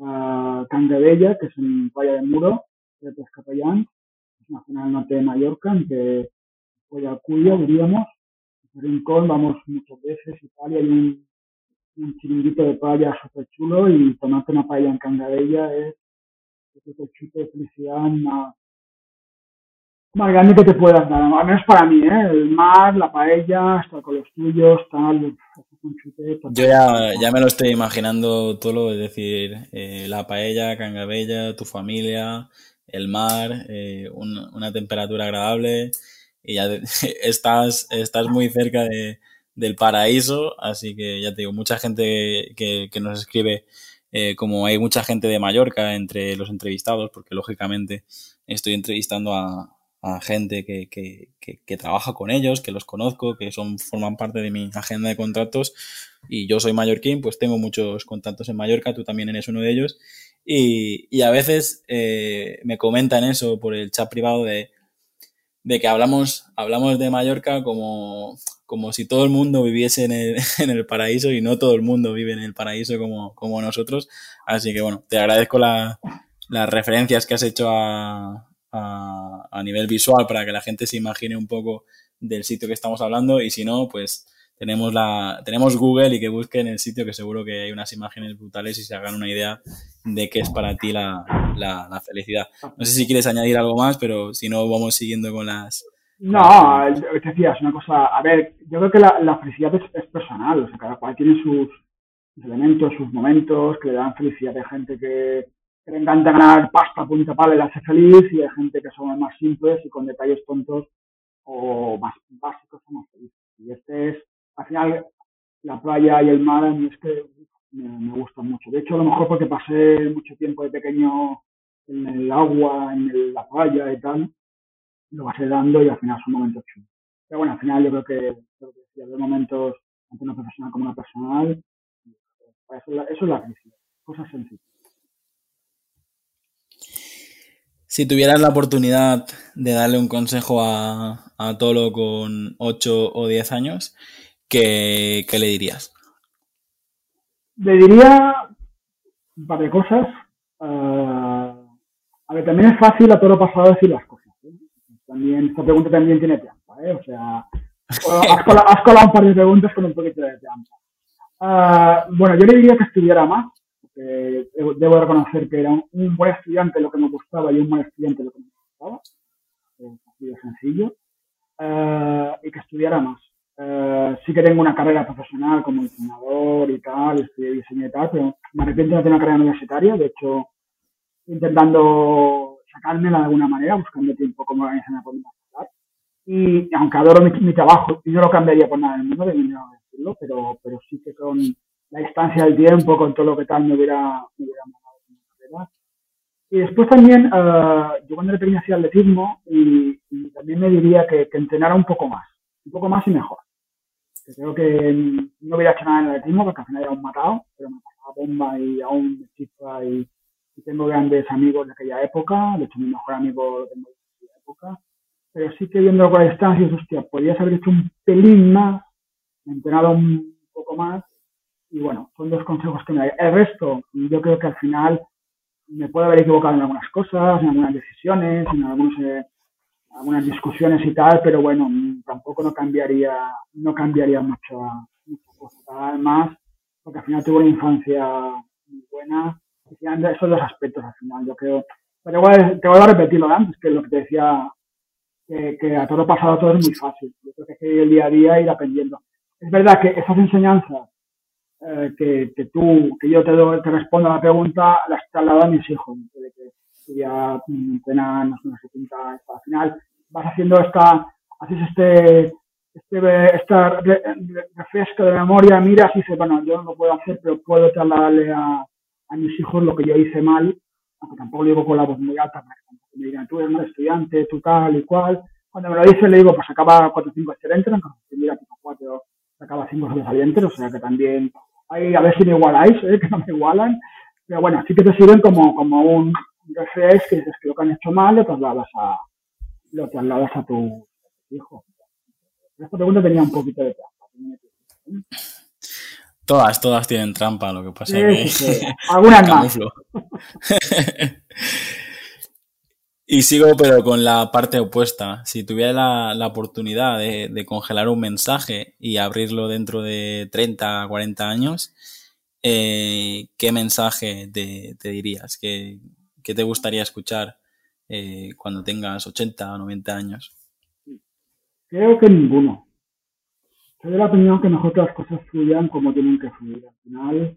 a Cangabella, que es un playa de muro de Pescapellán, es una zona del norte de Mallorca, en que Cuya, diríamos, Rincón, vamos muchas veces y tal, hay un, un chiringuito de playa súper chulo y tomarte una paella en Cangabella es, es un chute de felicidad más, grande que te puedas dar, al menos para mí, ¿eh? el mar, la paella, estar con los tuyos, tal, yo ya, ya me lo estoy imaginando todo, es decir, eh, la paella, Cangabella, tu familia, el mar, eh, una temperatura agradable y ya estás, estás muy cerca de, del paraíso, así que ya te digo, mucha gente que, que nos escribe, eh, como hay mucha gente de Mallorca entre los entrevistados, porque lógicamente estoy entrevistando a, a gente que, que, que, trabaja con ellos, que los conozco, que son, forman parte de mi agenda de contratos y yo soy mallorquín, pues tengo muchos contactos en Mallorca, tú también eres uno de ellos y, y a veces eh, me comentan eso por el chat privado de, de que hablamos, hablamos de Mallorca como, como si todo el mundo viviese en el, en el paraíso y no todo el mundo vive en el paraíso como, como nosotros. Así que bueno, te agradezco la, las referencias que has hecho a, a, nivel visual para que la gente se imagine un poco del sitio que estamos hablando y si no, pues tenemos la tenemos Google y que busquen el sitio que seguro que hay unas imágenes brutales y se hagan una idea de qué es para ti la, la, felicidad. No sé si quieres añadir algo más, pero si no, vamos siguiendo con las... No, te decías una cosa, a ver, yo creo que la, la felicidad es, personal, o sea, cada cual tiene sus, sus elementos, sus momentos que le dan felicidad. Hay gente que, que le encanta ganar pasta, punta pala y le hace feliz, y hay gente que son más simples y con detalles tontos o más básicos son más felices. Y este es, al final, la playa y el mar es que me, gustan mucho. De hecho, a lo mejor porque pasé mucho tiempo de pequeño en el agua, en la playa y tal, lo vas dando y al final son momentos chulos. Pero bueno, al final yo creo que, creo que hay momentos, tanto una profesional como una personal, eso, eso es la felicidad, cosas sencillas. Si tuvieras la oportunidad de darle un consejo a, a Tolo con 8 o 10 años, ¿qué, ¿qué, le dirías? Le diría un par de cosas. Uh, a ver, también es fácil a Tolo pasado decir las cosas. ¿eh? También, esta pregunta también tiene trampa. ¿eh? O sea, has colado, has colado, un par de preguntas con un poquito de trampa. Uh, bueno, yo le diría que estudiara más eh, debo reconocer que era un, buen estudiante lo que me gustaba y un mal estudiante lo que me gustaba, así de sencillo, eh, y que estudiara más. Eh, sí que tengo una carrera profesional como diseñador y tal, estudié diseño y tal, pero me arrepiento de tener una carrera universitaria, de hecho, intentando sacármela de alguna manera, buscando tiempo como organizarme por mi Y aunque adoro mi, trabajo, y no lo cambiaría por nada en el mundo, de decirlo, pero, pero sí que con la distancia del tiempo, con todo lo que tal me hubiera, me hubiera Y después también, uh, yo cuando era pequeño hacía atletismo y, y, también me diría que, que, entrenara un poco más, un poco más y mejor. Que creo que no hubiera hecho nada en el atletismo porque al final era un matado, pero me pasaba bomba y aún me chispa y, y, tengo grandes amigos de aquella época, de hecho mi mejor amigo lo tengo de aquella época. pero sí que viendo con distancia, hostia, podrías haber hecho un pelín más, entrenado un poco más, y bueno, son dos consejos que me da. El resto, yo creo que al final me puedo haber equivocado en algunas cosas, en algunas decisiones, en algunos, eh, algunas discusiones y tal, pero bueno, tampoco no cambiaría, no cambiaría mucho, mucho cosa. Más, porque al final tuve una infancia muy buena, esos dos aspectos al final, yo creo. Pero igual, te voy a repetirlo antes, que lo que te decía que, a todo pasado todo es muy fácil. Yo creo que que el día a día ir aprendiendo. Es verdad que esas enseñanzas eh, que, que, tú, que yo te, te respondo a la pregunta, las trasladado a mis hijos. Que ya entrenan, no sé, no sé, al final vas haciendo esta, haces este, este, esta refresco de memoria, miras y dices, bueno, yo no lo puedo hacer, pero puedo trasladarle a, a mis hijos lo que yo hice mal, aunque tampoco lo digo con la voz muy alta, me digan, tú eres mal estudiante, tú tal y cual. Cuando me lo dice, le digo, pues acaba 4 o 5 excelentes, aunque mira, tipo 4 acaba 5 sobresalientes, o sea que también hay, a ver si me igualáis, ¿eh? que no me igualan. Pero bueno, sí que te sirven como, como un refresh que dices que lo que han hecho mal lo trasladas a, lo trasladas a tu hijo. Esta pregunta tenía un poquito de trampa. Todas, todas tienen trampa, lo que pasa es que... Algunas más. Y sigo, pero con la parte opuesta. Si tuviera la, oportunidad de, congelar un mensaje y abrirlo dentro de 30, 40 años, eh, ¿qué mensaje te, dirías? ¿Qué, te gustaría escuchar eh, cuando tengas 80 o 90 años? Creo que ninguno. Soy de la opinión que mejor que las cosas fluyan como tienen que fluir. Al final,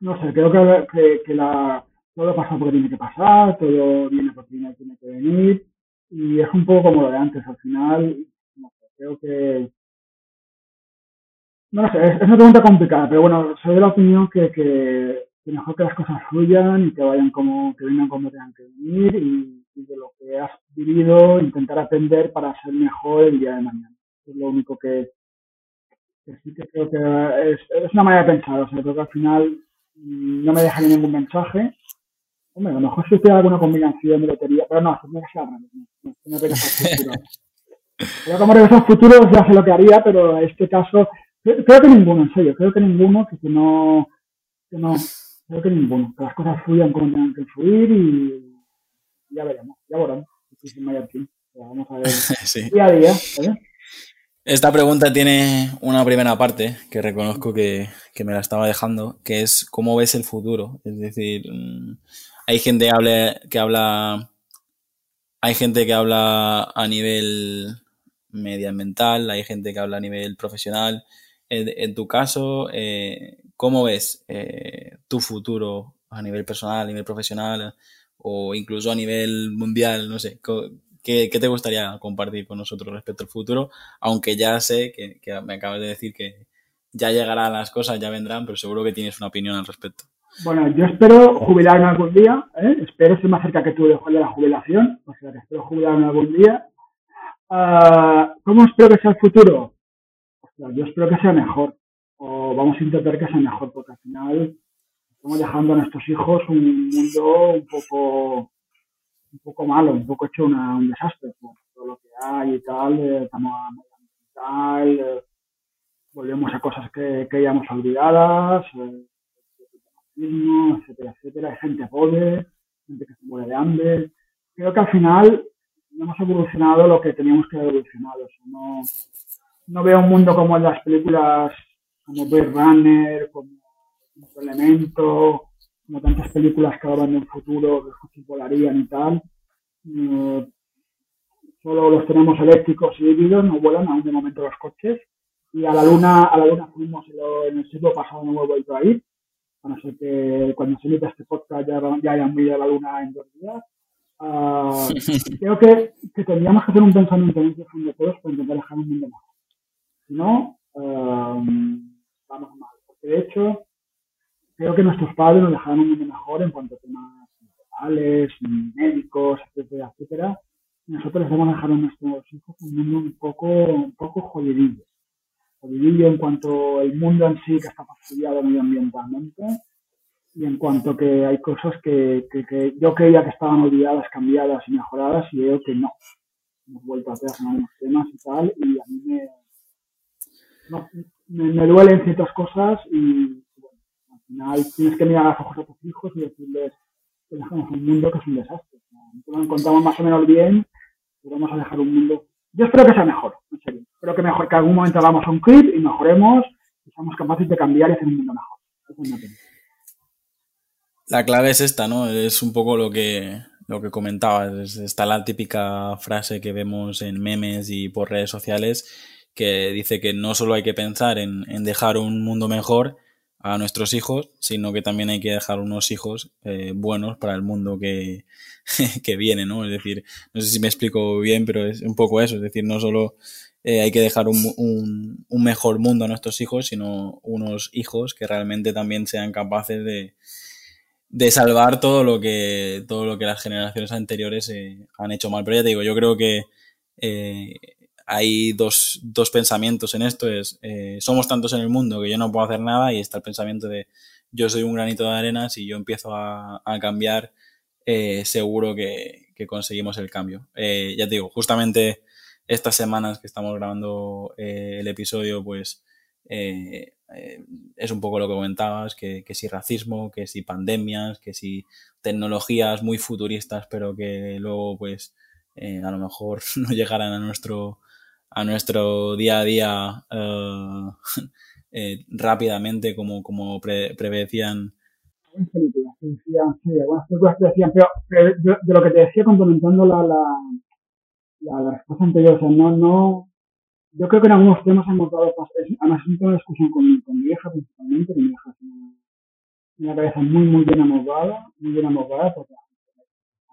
no sé, creo que, la todo pasa porque tiene que pasar, todo viene porque tiene, que venir, y es un poco como lo de antes, al final, creo que... No sé, es, una pregunta complicada, pero bueno, soy de la opinión que, mejor que las cosas fluyan y que vayan como, que vengan como tengan que venir y, de lo que has vivido intentar aprender para ser mejor el día de mañana. Es lo único que, sí que creo que es, es una manera de pensar, o sea, creo que al final no me deja ningún mensaje Hombre, a lo mejor si tuviera alguna combinación de lotería, pero no, que sea grande. No, no futuro. Como regresar al futuro ya sé lo que haría, pero en este caso, creo, que ninguno, en serio, creo que ninguno, que, no, que no, creo que ninguno, que las cosas fluyan como tengan que fluir y ya veremos, ya veremos. Vamos a ver sí. día a día, ¿vale? Esta pregunta tiene una primera parte que reconozco que, que, me la estaba dejando, que es cómo ves el futuro. Es decir, mm, hay gente que habla, que habla, hay gente que habla a nivel medioambiental, hay gente que habla a nivel profesional. En, tu caso, eh, ¿cómo ves eh, tu futuro a nivel personal, a nivel profesional o incluso a nivel mundial? No sé, ¿qué, te gustaría compartir con nosotros respecto al futuro? Aunque ya sé que, me acabas de decir que ya llegarán las cosas, ya vendrán, pero seguro que tienes una opinión al respecto. Bueno, yo espero jubilarme algún día, ¿eh? espero ser más cerca que tú de la jubilación, o sea que espero jubilarme algún día. Uh, ¿Cómo espero que sea el futuro? Yo espero que sea mejor, o vamos a intentar que sea mejor, porque al final estamos dejando a nuestros hijos un mundo un poco un poco malo, un poco hecho un desastre por todo lo que hay y tal, eh, estamos a eh, volvemos a cosas que creíamos olvidadas, eh, etcétera, etcétera. Gente pobre, gente que se muere de hambre. Creo que al final no hemos evolucionado lo que teníamos que haber evolucionado. no, no veo un mundo como en las películas como Blade Runner, como Elemento, como tantas películas que hablan de un futuro, que volarían y tal. Eh, solo los tenemos eléctricos y híbridos, no vuelan aún de momento los coches. Y a la luna, a la luna fuimos en el siglo pasado, no hemos vuelto a ir a no ser que cuando se emita este podcast ya, ya hayan ido a la luna en dos días. Uh, creo que, que, tendríamos que hacer un pensamiento muy profundo todos para intentar dejar un mundo mejor. Si no, um, vamos mal. Porque de hecho, creo que nuestros padres nos dejaron un mundo mejor en cuanto a temas sociales, médicos, etcétera, etcétera. Y nosotros vamos a dejar a nuestros hijos un mundo un poco, un poco jodidillo en cuanto al mundo en sí que está fastidiado medioambientalmente y en cuanto que hay cosas que, que, yo creía que estaban olvidadas, cambiadas y mejoradas y veo que no. hemos vuelto a hacer algunos temas y tal, y a mí me, me, me, duelen ciertas cosas y bueno, al final tienes que mirar a los ojos a tus hijos y decirles que dejamos un mundo que es un desastre. Lo encontramos más o menos bien, pero vamos a dejar un mundo. Yo espero que sea mejor, en serio. Espero que mejor que algún momento hagamos un clip y mejoremos y seamos capaces de cambiar y hacer un mundo mejor. Eso es mi La clave es esta, ¿no? Es un poco lo que, lo que comentabas. Está la típica frase que vemos en memes y por redes sociales que dice que no solo hay que pensar en, dejar un mundo mejor a nuestros hijos, sino que también hay que dejar unos hijos eh, buenos para el mundo que, que, viene, ¿no? Es decir, no sé si me explico bien, pero es un poco eso, es decir, no solo eh, hay que dejar un, un, un, mejor mundo a nuestros hijos, sino unos hijos que realmente también sean capaces de, de salvar todo lo que todo lo que las generaciones anteriores eh, han hecho mal. Pero ya te digo, yo creo que eh, hay dos, dos, pensamientos en esto. Es eh, somos tantos en el mundo que yo no puedo hacer nada y está el pensamiento de yo soy un granito de arena, si yo empiezo a, a cambiar, eh, seguro que, que, conseguimos el cambio. Eh, ya te digo, justamente estas semanas que estamos grabando el episodio, pues eh, es un poco lo que comentabas, que, que, si racismo, que si pandemias, que si tecnologías muy futuristas, pero que luego pues eh, a lo mejor no llegaran a nuestro a nuestro día a día uh, eh, rápidamente como, como pre, prevecían. Decían, sí, algunas películas pero, pero de lo que te decía complementando la, la, la, la respuesta anterior, o sea, no, no, yo creo que en algunos temas hemos dado. Además, es un tema de discusión con, con mi hija principalmente, mi hija es una, cabeza muy, muy bien amordada, muy bien amordada, porque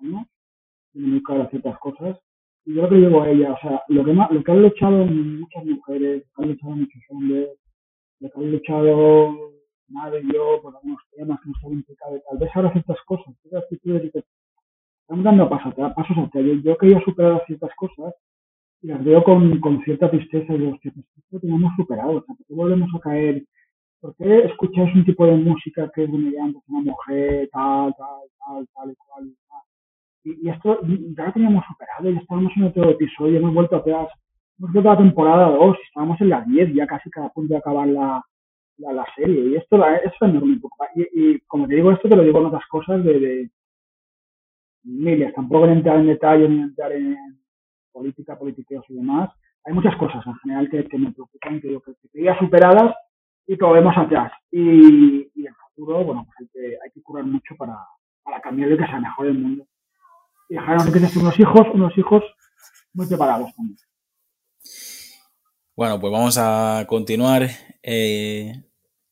años, tiene muy claras ciertas cosas. Yo lo que digo a ella, o sea, lo que, lo que han luchado muchas mujeres, lo que han luchado muchos hombres, lo que han luchado madre y yo por algunos temas que nos han implicado tal vez ahora ciertas cosas, ciertas actitudes que están dando pasos, pasos hacia yo, yo que he superado ciertas cosas y las veo con, con cierta tristeza y digo, hostia, pues esto tenemos superado, o sea, ¿por qué volvemos a caer? ¿Por qué escucháis un tipo de música que es de mediante una mujer, tal, tal, tal, tal y cual? Y, y esto ya lo teníamos superado, ya estábamos en otro episodio, hemos vuelto atrás, hemos vuelto a la temporada 2, estábamos en la 10, ya casi cada punto de acabar la, la, la serie. Y esto es enorme. Y, como te digo, esto te lo digo en otras cosas de, de miles, tampoco en entrar en detalle ni entrar en política, politiqueos y demás, hay muchas cosas en general que, me preocupan, que yo creo que quería superadas y que vemos atrás. Y, y en el futuro, bueno, pues hay que, hay que curar mucho para, para cambiar y que sea mejor el mundo. Y dejarnos que unos hijos, unos hijos muy preparados. Bueno, pues vamos a continuar. Eh,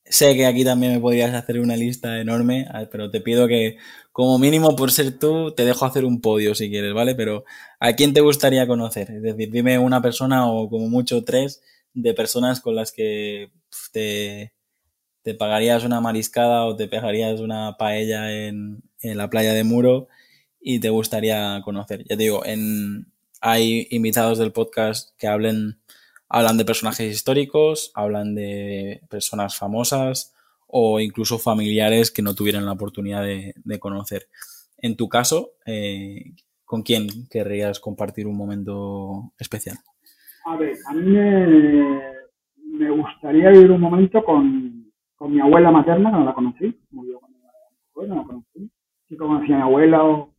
sé que aquí también me podrías hacer una lista enorme, pero te pido que como mínimo por ser tú, te dejo hacer un podio si quieres, ¿vale? Pero ¿a quién te gustaría conocer? Es decir, dime una persona o como mucho tres de personas con las que te, te pagarías una mariscada o te pegarías una paella en, en la playa de Muro y te gustaría conocer. Ya te digo, en, hay invitados del podcast que hablen, hablan de personajes históricos, hablan de personas famosas, o incluso familiares que no tuvieran la oportunidad de, conocer. En tu caso, eh, ¿con quién querrías compartir un momento especial? A ver, a mí me, gustaría vivir un momento con, con, mi abuela materna, que no la conocí, murió cuando no la conocí. Sí conocí a mi abuela, o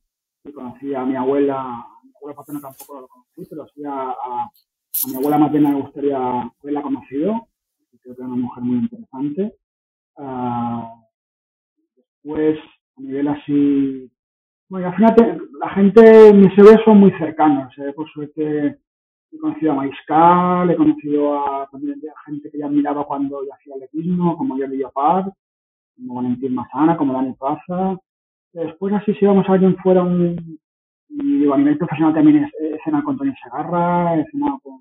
conocí a mi abuela, a mi abuela paterna tampoco la conocí, pero sí a, mi abuela materna me gustaría haberla conocido, creo que era una mujer muy interesante Uh, después, a nivel así. Bueno, al final la gente, mis héroes son muy cercanos. Por suerte, he conocido a Maiscal, he conocido a también a gente que ya miraba cuando yo hacía atletismo, como Jordi Llopar, como Valentín Mazana, como Dani Plaza. Después, así, si vamos a alguien fuera, un, y digo, a nivel profesional también he, cenado con Tony Segarra, he cenado con,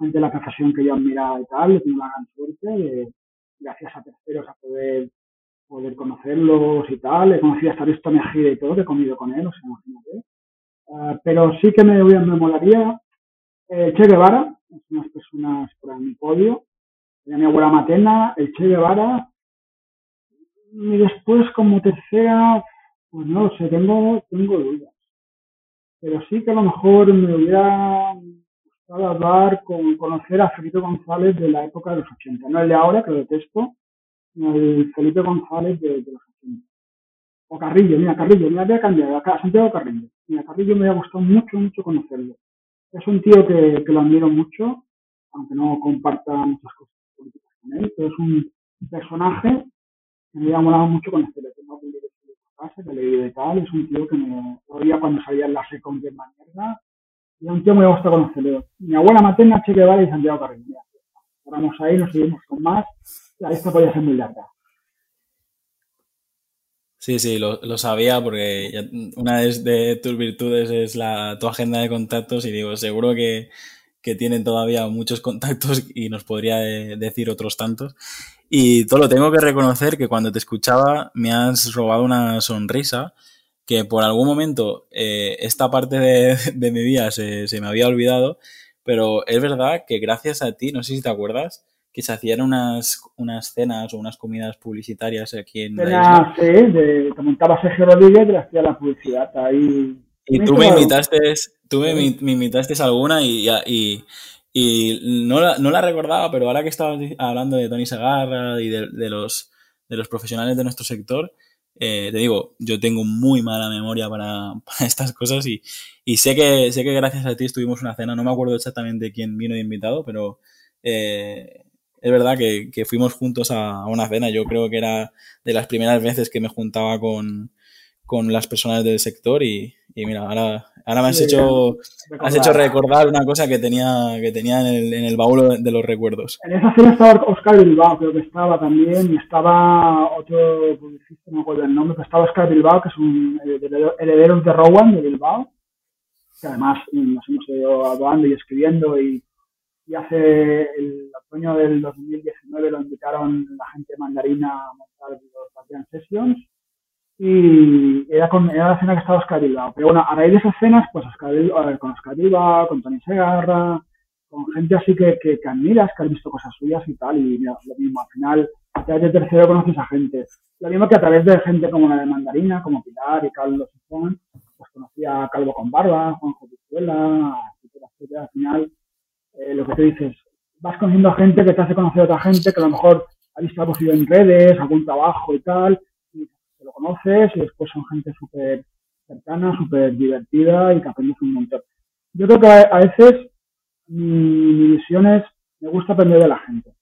gente de la profesión que yo admiraba y tal, he tenido una gran suerte. Gracias a terceros a poder poder conocerlos y tal. He conocido hasta Risto Mejía y todo, que he comido con él, o sea, imagínate. Uh, pero sí que me, me molaría el Che Guevara, unas personas por mi podio, mi abuela materna, el Che Guevara, y después como tercera, pues no lo tengo, tengo dudas. pero sí que a lo mejor me hubiera gustado hablar con conocer a Felipe González de la época de los 80, no el de ahora, que lo detesto, sino el Felipe González de, los 80. O Carrillo, mira, Carrillo, me había cambiado, acá, Santiago Carrillo. Mira, Carrillo me ha gustado mucho, mucho conocerlo. Es un tío que, que lo admiro mucho, aunque no comparta muchas cosas políticas con él, pero es un personaje que me ha molado mucho conocerlo. Tengo que que leí de tal, es un tío que me oía cuando salía en la second de mierda, y es un tío muy gusta conocerlo. Mi abuela materna, Che Guevara y Santiago Carrillo. Vamos ahí, nos seguimos con más, la lista podía ser muy larga. Sí, sí, lo, lo sabía porque una de, tus virtudes es la, tu agenda de contactos y digo, seguro que, que tienen todavía muchos contactos y nos podría decir otros tantos. Y todo lo tengo que reconocer que cuando te escuchaba me has robado una sonrisa que por algún momento eh, esta parte de, de mi vida se, se, me había olvidado, pero es verdad que gracias a ti, no sé si te acuerdas, que se hacían unas, unas cenas o unas comidas publicitarias aquí en la isla. Sí, de, comentaba Sergio Rodríguez, hacía la publicidad ahí. Y tú me invitaste, tú me, me invitaste alguna y, y, y no, la, no la recordaba, pero ahora que estabas hablando de Tony Segarra y de, los, de los profesionales de nuestro sector, eh, te digo, yo tengo muy mala memoria para, para, estas cosas y, y sé que sé que gracias a ti estuvimos una cena, no me acuerdo exactamente quién vino de invitado, pero eh, es verdad que, que, fuimos juntos a, una cena. Yo creo que era de las primeras veces que me juntaba con, con las personas del sector y, y mira, ahora, ahora me has hecho has hecho recordar una cosa que tenía que tenía en el, en el baúl de los recuerdos. En esa cena estaba Oscar Bilbao, creo que estaba también, y estaba otro publicista, no me acuerdo el nombre, pero estaba Oscar Bilbao, que es un heredero de Rowan de Bilbao, que además nos hemos ido hablando y escribiendo y y hace el otoño del 2019 lo invitaron la gente mandarina a montar los Guardian Sessions y era, con, era la cena que estaba Oscar Bilbao. Pero bueno, a raíz de esas cenas, pues Oscar, con Oscar Bilbao, con Tony Segarra, con gente así que, que, que, admiras, que has visto cosas suyas y tal, y mira, lo mismo, al final, a través de tercero conoces a gente. Lo mismo que a través de gente como la de Mandarina, como Pilar y Carlos Juan, pues conocía a Calvo con Barba, Juanjo Pizuela, etcétera, etcétera. Al final, eh, lo que te dices, vas conociendo a gente que te hace conocer a otra gente que a lo mejor ha visto algo suyo en redes, algún trabajo y tal, lo conoces y después son gente súper cercana, súper divertida y que aprendes un montón. Yo creo que a, veces mi, mi, visión es, me gusta aprender de la gente.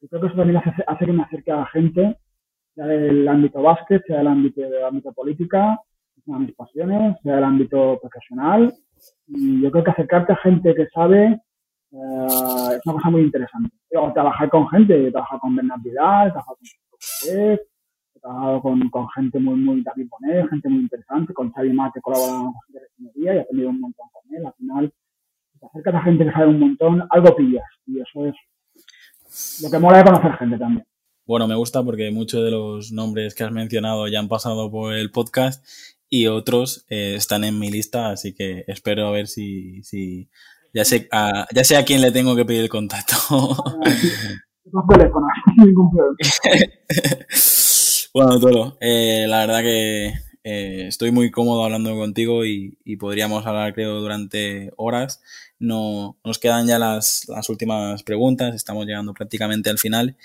Yo creo que eso también hace, hace que me acerque a la gente, sea del ámbito básquet, sea del ámbito, del ámbito política, sea de mis pasiones, sea del ámbito profesional. Y yo creo que acercarte a gente que sabe Uh, es una cosa muy interesante. O trabajar con gente, he trabajado con Bernard Vidal, he trabajado con he trabajado con, con, gente muy, muy David Bonet, gente muy interesante, con Xavi Mate colaboramos de refinería y he aprendido un montón con él. Al final, si te acercas a gente que sabe un montón, algo pillas. Y eso es lo que mola de conocer gente también. Bueno, me gusta porque muchos de los nombres que has mencionado ya han pasado por el podcast y otros eh, están en mi lista, así que espero a ver si, si ya sé, a, ya sé a quién le tengo que pedir el contacto. bueno, Toro, eh, la verdad que eh, estoy muy cómodo hablando contigo y, podríamos hablar, creo, durante horas. No, nos quedan ya las, las, últimas preguntas, estamos llegando prácticamente al final.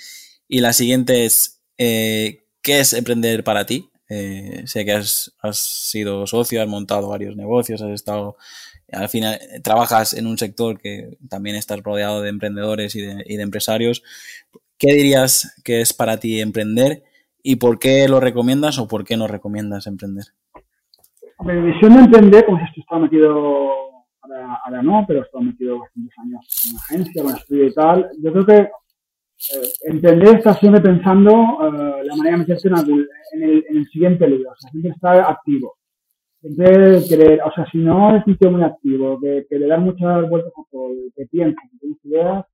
Y la siguiente es, eh, ¿qué es emprender para ti? Sé que has, has sido socio, has montado varios negocios, has estado al final trabajas en un sector que también estás rodeado de emprendedores y de, y de, empresarios. ¿Qué dirías que es para ti emprender y por qué lo recomiendas o por qué no recomiendas emprender? Mi visión de emprender, si esto estaba metido, ahora, ahora no, pero he estado metido bastantes años en una agencia, con estudio y tal, yo creo que eh, emprender está siempre pensando eh, la manera de meterte en, en, el, en el siguiente libro, o sea, siempre estar activo siempre querer, o sea, si no es un tío muy activo, que, que le dan muchas vueltas a todo, que piensa, que tiene ideas,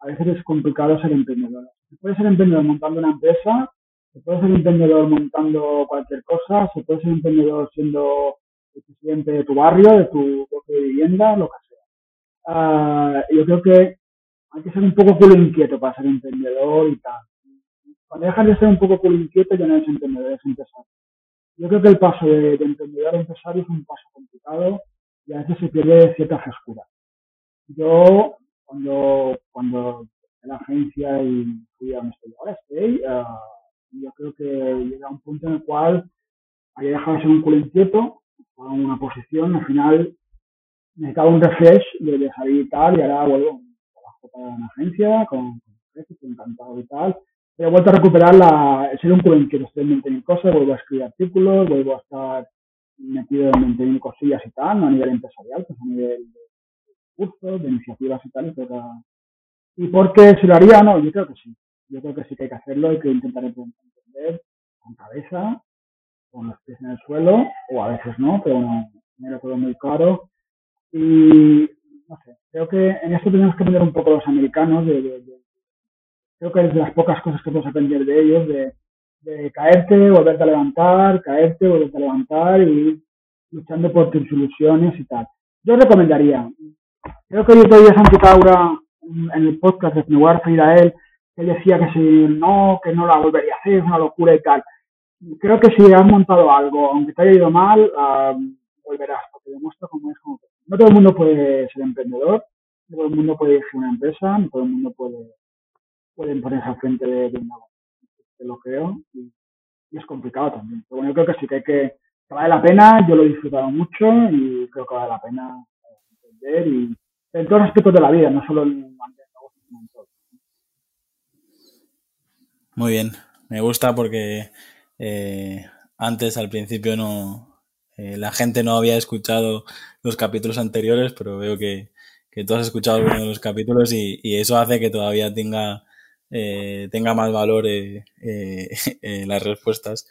a veces es complicado ser emprendedor. Se puede ser emprendedor montando una empresa, se puede ser emprendedor montando cualquier cosa, se puede ser emprendedor siendo el presidente de tu barrio, de tu bloque de vivienda, lo que sea. Uh, yo creo que hay que ser un poco culo inquieto para ser emprendedor y tal. Cuando dejas de ser un poco culo inquieto ya no eres emprendedor, es empresario. Yo creo que el paso de, de, emprendedor a empresario es un paso complicado y a veces se pierde cierta frescura. Yo, cuando, cuando en la agencia y fui a donde estoy ahora, estoy, uh, yo creo que llega un punto en el cual había dejado de ser un culo inquieto, a una posición, al final necesitaba un refresh de, salir y tal, y ahora vuelvo, trabajo para una agencia, con, con encantado y tal, pero he vuelto a recuperar la, ser un culo estoy en cosas, vuelvo a escribir artículos, vuelvo a estar metido en mantener cosillas y tal, no a nivel empresarial, pues a nivel de cursos, de iniciativas y tal, ¿Y por qué se lo haría? No, yo creo que sí. Yo creo que sí que hay que hacerlo y que intentar entender con cabeza, con los pies en el suelo, o a veces no, pero bueno, me todo muy claro. Y no sé, creo que en esto tenemos que aprender un poco los americanos. De, creo que es de las pocas cosas que podemos aprender de ellos, de, de caerte, volverte a levantar, caerte, volverte a levantar y luchando por tus ilusiones y tal. Yo recomendaría, creo que yo todavía Santi Taura en el podcast de a referir a él, él decía que si no, que no la volvería a hacer, es una locura y tal. Creo que si has montado algo, aunque te haya ido mal, volverás, porque demuestra cómo es como No todo el mundo puede ser emprendedor, no todo el mundo puede dirigir una empresa, no todo el mundo puede, puede ponerse al frente de, de un negocio. Lo creo y, es complicado también. Pero bueno, yo creo que sí que hay que, que vale la pena, yo lo he disfrutado mucho y creo que vale la pena emprender y en todos los aspectos de la vida, no solo en el negocio, Muy bien, me gusta porque eh, antes, al principio, no eh, la gente no había escuchado los capítulos anteriores, pero veo que, que tú has escuchado uno de los capítulos y, eso hace que todavía tenga, eh, tenga más valor las respuestas.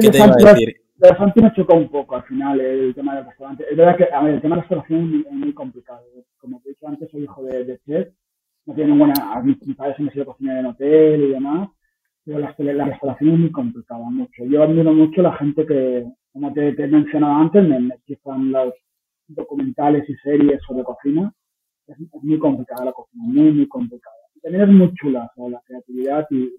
¿Qué te iba a decir? La restauración me chocó un poco al final el tema del restaurante. Es verdad que, a ver, el tema de la restauración es muy, complicado. Como te he dicho antes, soy hijo de, de chef. No tiene ninguna. Mis, padres han sido cocineros en hotel y demás. Pero la, la, restauración es muy complicada, mucho. Yo admiro mucho la gente que, como te, he mencionado antes, me, me los documentales y series sobre cocina. Es, muy complicada la cocina, muy, muy complicada. Y también es muy chula, la creatividad y,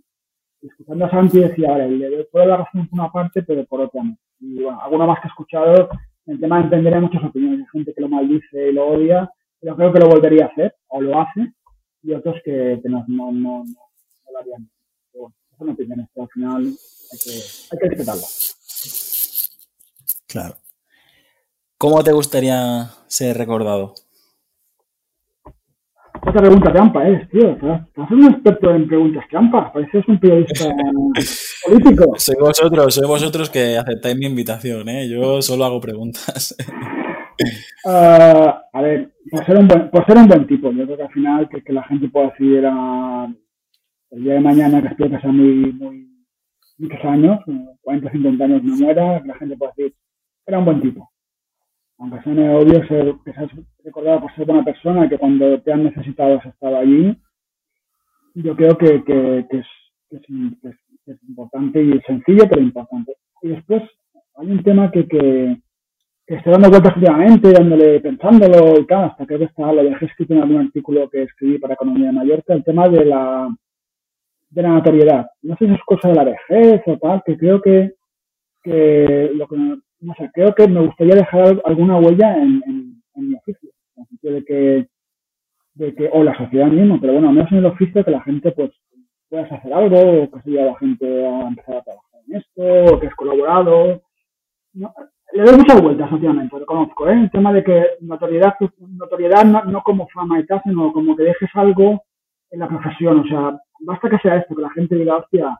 escuchando a Santi decía, vale, le puedo dar razón por una parte, pero por otra no. Y bueno, alguna más que he escuchado, el tema de entender hay muchas opiniones. Hay gente que lo maldice y lo odia, pero creo que lo volvería a hacer, o lo hace, y otros que, no, no, no, no, lo harían. Pero bueno, son opiniones, pero al final hay que, hay que respetarlo. Claro. ¿Cómo te gustaría ser recordado? Otra pregunta trampa, ¿eh? Tío, estás un experto en preguntas trampa. Pareces un periodista político. Soy vosotros, soy vosotros que aceptáis mi invitación, ¿eh? Yo solo hago preguntas. Uh, a ver, por ser, un buen, por ser un buen tipo, yo creo que al final que, que la gente pueda decidir a, el día de mañana, que espero que sea muy, muy, muchos años, 40 50 años no muera, que la gente pueda decir, era un buen tipo aunque sea obvio, ser, que seas recordado por ser buena persona, que cuando te han necesitado has estado allí, yo creo que, que, que, es, es, es, importante y sencillo, pero importante. Y después hay un tema que, que, que estoy dando vueltas últimamente, dándole, pensándolo y tal, hasta que está, lo dejé escrito en algún artículo que escribí para Economía de Mallorca, el tema de la, de la notoriedad. No sé si es cosa de la vejez o tal, que creo que, que lo que no sé, creo que me gustaría dejar alguna huella en, en, mi oficio, en el sentido de que, de que, o la sociedad misma, pero bueno, al menos en el oficio que la gente pues puedas hacer algo, o que se la gente a empezar a trabajar en esto, o que has colaborado. le doy muchas vueltas, últimamente, lo reconozco, ¿eh? El tema de que notoriedad, notoriedad no, no como fama y tal, sino como que dejes algo en la profesión, o sea, basta que sea esto, que la gente diga, hostia,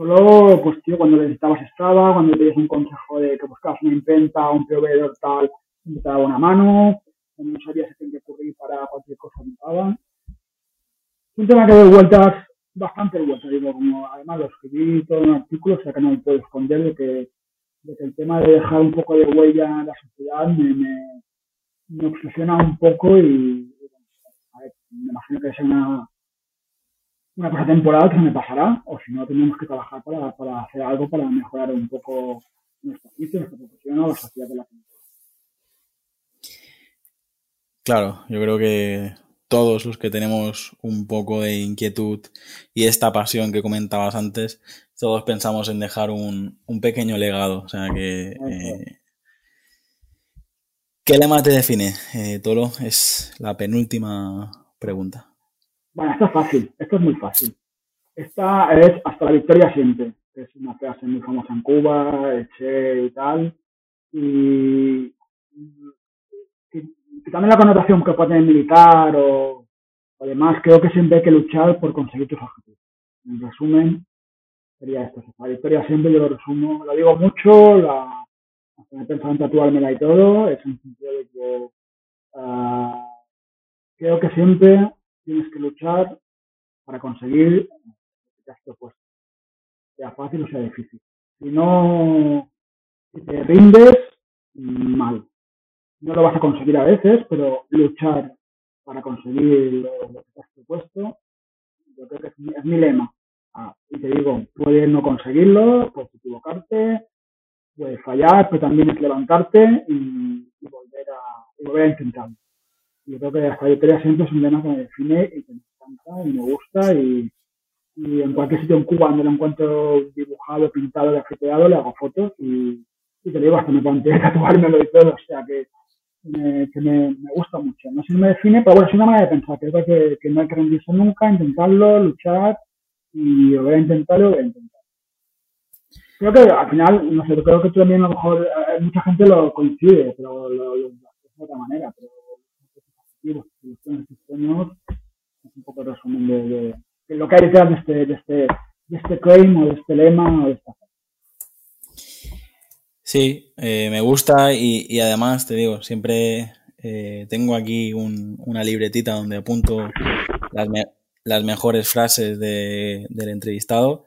Solo, pues tío, cuando necesitabas estaba, cuando tenías un consejo de que buscabas una imprenta, un proveedor tal, te daba una mano, cuando no sabías qué ocurrir para cualquier cosa que Es un tema que doy vueltas, bastante vueltas, digo, como además lo escribí todo en un artículo, o sea que no puedo esconder de que, de que el tema de dejar un poco de huella en la sociedad me, me, me obsesiona un poco y, me imagino que es una, una cosa temporal que se me pasará, o si no, tenemos que trabajar para, para hacer algo para mejorar un poco nuestro oficio, nuestra profesión o la sociedad de la gente. Claro, yo creo que todos los que tenemos un poco de inquietud y esta pasión que comentabas antes, todos pensamos en dejar un, un pequeño legado. O sea que eh, ¿Qué lema te define, eh, Tolo? Es la penúltima pregunta. Bueno, esta es fácil, esto es muy fácil. Esta es hasta la victoria siempre, que es una frase muy famosa en Cuba, Eche y tal. Y, también la connotación que puede tener militar o, además creo que siempre hay que luchar por conseguir tus objetivos. En resumen, sería esto. La victoria siempre yo lo resumo, lo digo mucho, la, hasta me he pensado en tatuármela y todo, es un sentido de que uh, creo que siempre tienes que luchar para conseguir lo que te has propuesto, sea fácil o sea difícil. Si no, te rindes, mal. No lo vas a conseguir a veces, pero luchar para conseguir lo, que te has propuesto, yo creo que es mi lema. Ah, y te digo, puedes no conseguirlo, puedes equivocarte, puedes fallar, pero también es levantarte y, volver, a, y volver a intentarlo. Yo creo que la trayectoria siempre es un lema que me define y que me encanta y me gusta y, y en cualquier sitio en Cuba donde lo encuentro dibujado, pintado, grafiteado, le hago fotos y, y te digo, hasta me planteé tatuármelo y todo, o sea que me, que me, me, gusta mucho. No sé si me define, pero bueno, es una manera de pensar, creo que, que no hay que rendirse nunca, intentarlo, luchar y voy a intentar, lo voy a intentar. Creo que al final, no sé, creo que tú también a lo mejor, eh, mucha gente lo coincide, pero lo, lo, de otra manera, pero los sueños, es un poco el resumen de, lo que hay detrás de este, de este, de este claim o de este lema o de esta Sí, eh, me gusta y, además te digo, siempre eh, tengo aquí un, una libretita donde apunto las, mejores frases de, del entrevistado.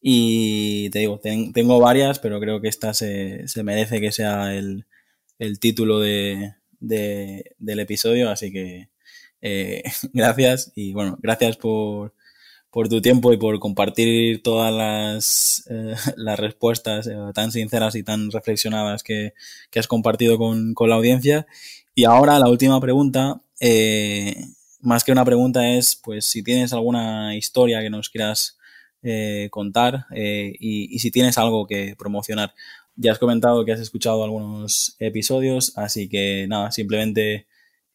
Y te digo, tengo varias, pero creo que esta se, se merece que sea el, el título de, de, del episodio. Así que eh, gracias y bueno, gracias por, por tu tiempo y por compartir todas las, eh, las respuestas eh, tan sinceras y tan reflexionadas que, que has compartido con, con, la audiencia. Y ahora la última pregunta. Más que una pregunta es, pues, si tienes alguna historia que nos quieras contar y, si tienes algo que promocionar. Ya has comentado que has escuchado algunos episodios, así que nada, simplemente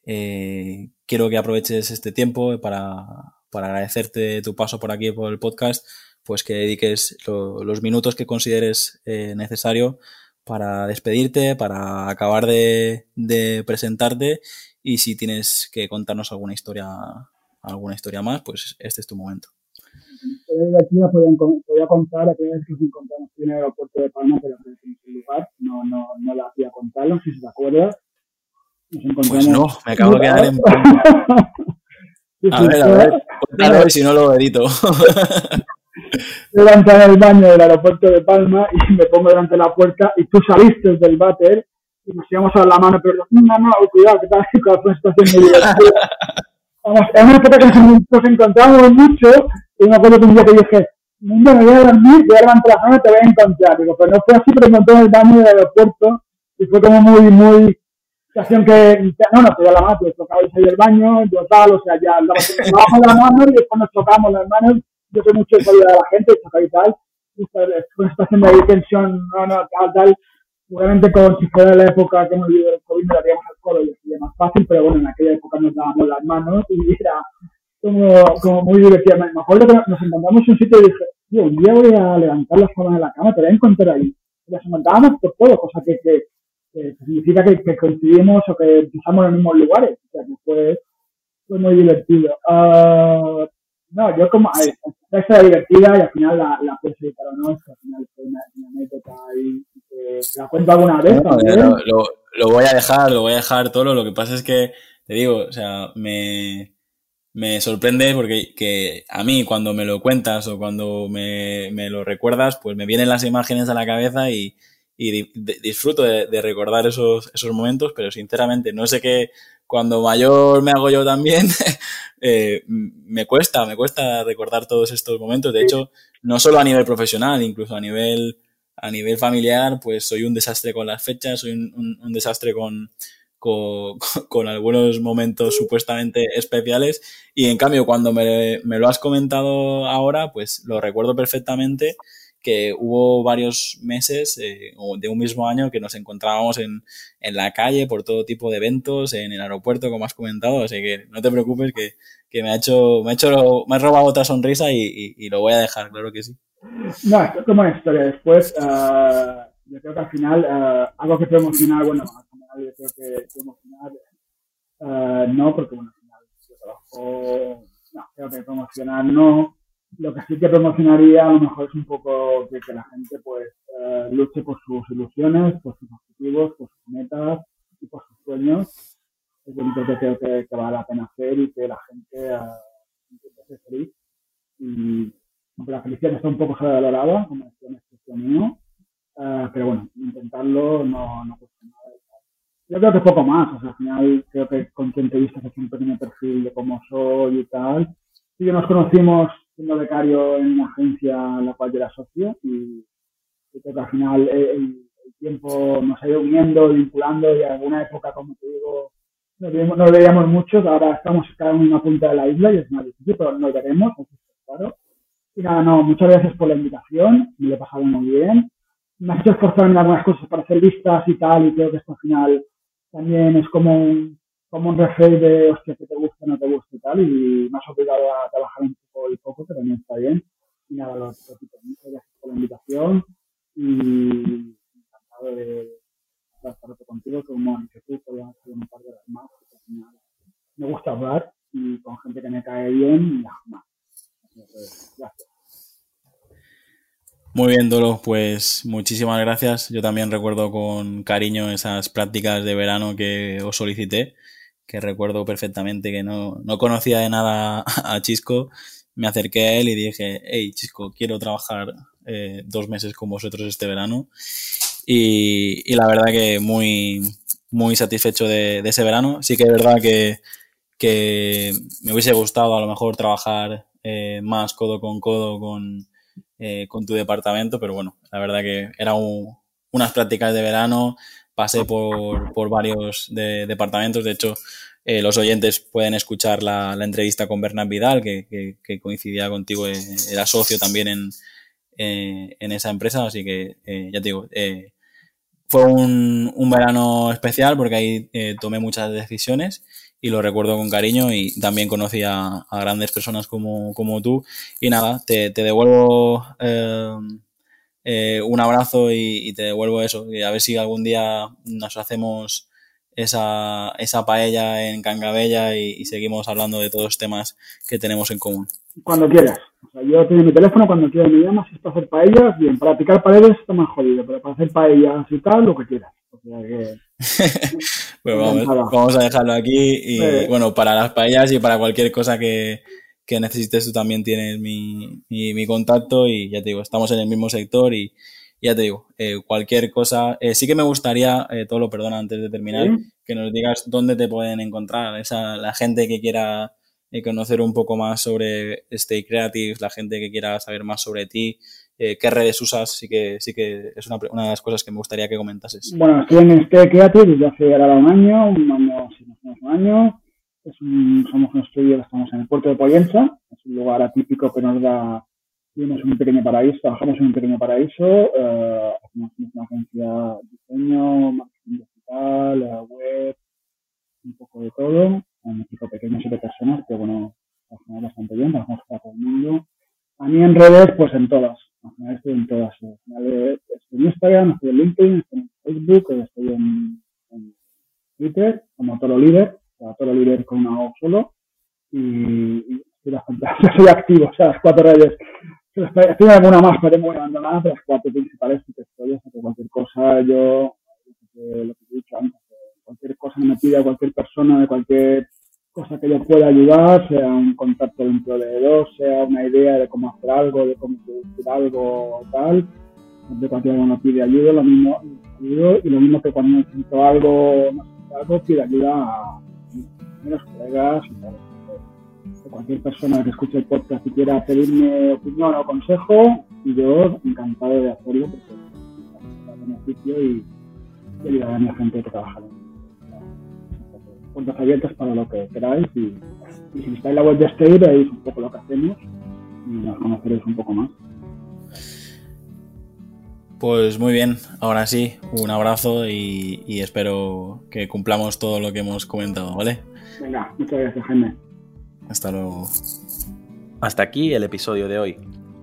eh, quiero que aproveches este tiempo para, para, agradecerte tu paso por aquí, por el podcast, pues que dediques lo, los minutos que consideres necesario para despedirte, para acabar de, de presentarte y si tienes que contarnos alguna historia, alguna historia más, pues este es tu momento. Aquí podía contar aquella vez que nos encontramos en el aeropuerto de Palma, pero en ese lugar, no, no, no la hacía contarlo, si se te acuerdas. Pues no, me acabo de quedar en... a ver, a ver, cuéntalo y si no lo edito. En el baño del aeropuerto de Palma y me pongo delante de la puerta y tú saliste del váter y nos íbamos a la mano, pero no, no, cuidado, que tal, con la situación muy divertida. Vamos, es una época que nos encontramos mucho, y me acuerdo que un día que dije, mundo, me voy a dormir, voy a levantar la mano y te voy a encontrar. Digo, pero no fue así, pero encontré en el baño del aeropuerto, y fue como muy, muy, situación que, no, no, te la mano, pues tocaba salir del baño, yo tal, o sea, ya andaba de la mano y después nos tocamos las manos, yo soy mucho de salir a la gente, tocar y tal, y fue una situación de tensión, no, no, tal, tal, seguramente como si fuera la época que hemos vivido el COVID, me daríamos al colo y sería más fácil, pero bueno, en aquella época nos dábamos las manos y era como, como muy divertido. Me acuerdo que nos encontramos en un sitio y dije, tío, un día voy a levantar las sábanas de la cama, te voy a encontrar ahí. Y las encontrábamos por todo, cosa que, que, que significa que, que, coincidimos o que empezamos en los mismos lugares. O sea, que fue, fue muy divertido. Uh, no, yo como, esta es divertida y al final la, la puedes editar o no, es que al final fue una, una anécdota y que la cuento alguna vez. lo, lo, lo, voy a dejar, lo voy a dejar todo. Lo que pasa es que, te digo, o sea, me, me sorprende porque que a mí cuando me lo cuentas o cuando me, me lo recuerdas, pues me vienen las imágenes a la cabeza y, y disfruto de, de, recordar esos, esos momentos, pero sinceramente no sé qué, cuando mayor me hago yo también, eh, me cuesta, me cuesta recordar todos estos momentos. De hecho, no solo a nivel profesional, incluso a nivel, a nivel familiar, pues soy un desastre con las fechas, soy un, un, desastre con, con, con, algunos momentos supuestamente especiales. Y en cambio, cuando me, me, lo has comentado ahora, pues lo recuerdo perfectamente que hubo varios meses eh, de un mismo año que nos encontrábamos en, en, la calle por todo tipo de eventos, en el aeropuerto, como has comentado, así que no te preocupes que, que me ha hecho, me ha hecho, me ha robado otra sonrisa y, y, lo voy a dejar, claro que sí. No, esto es como una historia. Después, uh, yo creo que al final, uh, algo que promocionar, bueno, final yo creo que promocionar, uh, no, porque bueno, al final yo trabajo, no, creo que promocionar no. Lo que sí que promocionaría a lo mejor es un poco que, que la gente pues luche por sus ilusiones, por sus objetivos, por sus metas y por sus sueños es lo que creo que, que, vale la pena hacer y que la gente uh, ser feliz. Y aunque la felicidad está un poco sobrevalorada, como decía en este mío, uh, pero bueno, intentarlo no, no cuesta nada. Yo creo que poco más, o sea, al final creo que con quien te viste hace un pequeño perfil de cómo soy y tal. Sí que nos conocimos siendo becario en una agencia en la cual yo era socio y creo que al final el, el tiempo nos ha ido uniendo, vinculando y en alguna época, como te digo, no lo veíamos mucho, ahora estamos cada uno en una punta de la isla y es más difícil, pero nos veremos, claro. Y nada, no, muchas gracias por la invitación, me lo he pasado muy bien. Me ha hecho esforzarme en algunas cosas para hacer listas y tal, y creo que esto al final también es como un, como un reflejo de, hostia, que te gusta, no te gusta y tal, y me has obligado a trabajar un poco y poco, pero también está bien. Y nada, lo repito, muchas gracias por la invitación y encantado de estar contigo, como que tú, un par de las más, me gusta hablar y con gente que me cae bien y más. Gracias. Muy bien, Dolo, pues muchísimas gracias. Yo también recuerdo con cariño esas prácticas de verano que os solicité, que recuerdo perfectamente que no, no conocía de nada a Chisco. Me acerqué a él y dije, hey, Chisco, quiero trabajar eh, dos meses con vosotros este verano. Y, y la verdad que muy, muy satisfecho de, de, ese verano. Sí que es verdad que, que me hubiese gustado a lo mejor trabajar eh, más codo con codo con, eh, con tu departamento, pero bueno, la verdad que eran unas prácticas de verano, pasé por, por varios de, departamentos, de hecho eh, los oyentes pueden escuchar la, la entrevista con Bernard Vidal, que, que, que, coincidía contigo, eh, era socio también en, eh, en esa empresa, así que eh, ya te digo, eh, fue un, un, verano especial porque ahí eh, tomé muchas decisiones y lo recuerdo con cariño y también conocí a, grandes personas como, como, tú. Y nada, te, devuelvo eh, eh, un abrazo y, te devuelvo eso. Y a ver si algún día nos hacemos esa, esa paella en Cangabella y, y seguimos hablando de todos los temas que tenemos en común. Cuando quieras. O sea, yo tengo mi teléfono cuando quieras me llamas, si es para hacer paellas, bien, para picar paredes está más jodido, pero para hacer paellas y tal, lo que quieras. O sea que... bueno, vamos, vamos, a dejarlo aquí y sí. bueno, para las paellas y para cualquier cosa que, que necesites tú también tienes mi, mi, mi, contacto y ya te digo, estamos en el mismo sector y ya te digo, eh, cualquier cosa, eh, sí que me gustaría, eh, todo lo perdona antes de terminar, ¿Sí? que nos digas dónde te pueden encontrar, esa, la gente que quiera eh, conocer un poco más sobre Stay Creative, la gente que quiera saber más sobre ti, eh, qué redes usas, sí que, sí que es una, una, de las cosas que me gustaría que comentases. Bueno, estoy en Stay Creative desde hace ahora un año, no un año. Es un, somos un estudio, estamos en el puerto de Pollensa, es un lugar atípico que nos da, tienes un pequeño paraíso, trabajamos en un pequeño paraíso, uh, hacemos una agencia de diseño, marketing digital, uh, web, un poco de todo un equipo pequeño, siete personas, que bueno, trabajamos bastante bien, trabajamos para todo el mundo. A mí en redes, pues en todas, estoy en todas. Al final estoy en Instagram, estoy en LinkedIn, estoy en Facebook, estoy en, Twitter, como Toro Líder, o Toro Líder con una O solo, y, y estoy bastante, soy activo, o sea, las cuatro redes. Estoy en alguna más, pero muy abandonada, las cuatro principales que estoy, o sea, que cualquier cosa yo, lo que, lo he dicho antes, cualquier cosa que me pida cualquier persona de cualquier cosa que yo pueda ayudar, sea un contacto de un proveedor, sea una idea de cómo hacer algo, de cómo producir algo o tal, siempre cualquier uno pide ayuda, lo mismo ayudo, y lo mismo que cuando necesito algo, necesito algo, pide ayuda a mis colegas y. Cualquier persona que escuche el podcast y quiera pedirme opinión o consejo, y yo encantado de hacerlo porque es beneficio y, y ayudar a mi gente que trabaja puertas abiertas para lo que queráis y, y si estáis en la web de Stay veis un poco lo que hacemos y nos conoceréis un poco más. Pues muy bien, ahora sí, un abrazo y, y espero que cumplamos todo lo que hemos comentado, ¿vale? Venga, muchas gracias, Jaime. Hasta luego. Hasta aquí el episodio de hoy.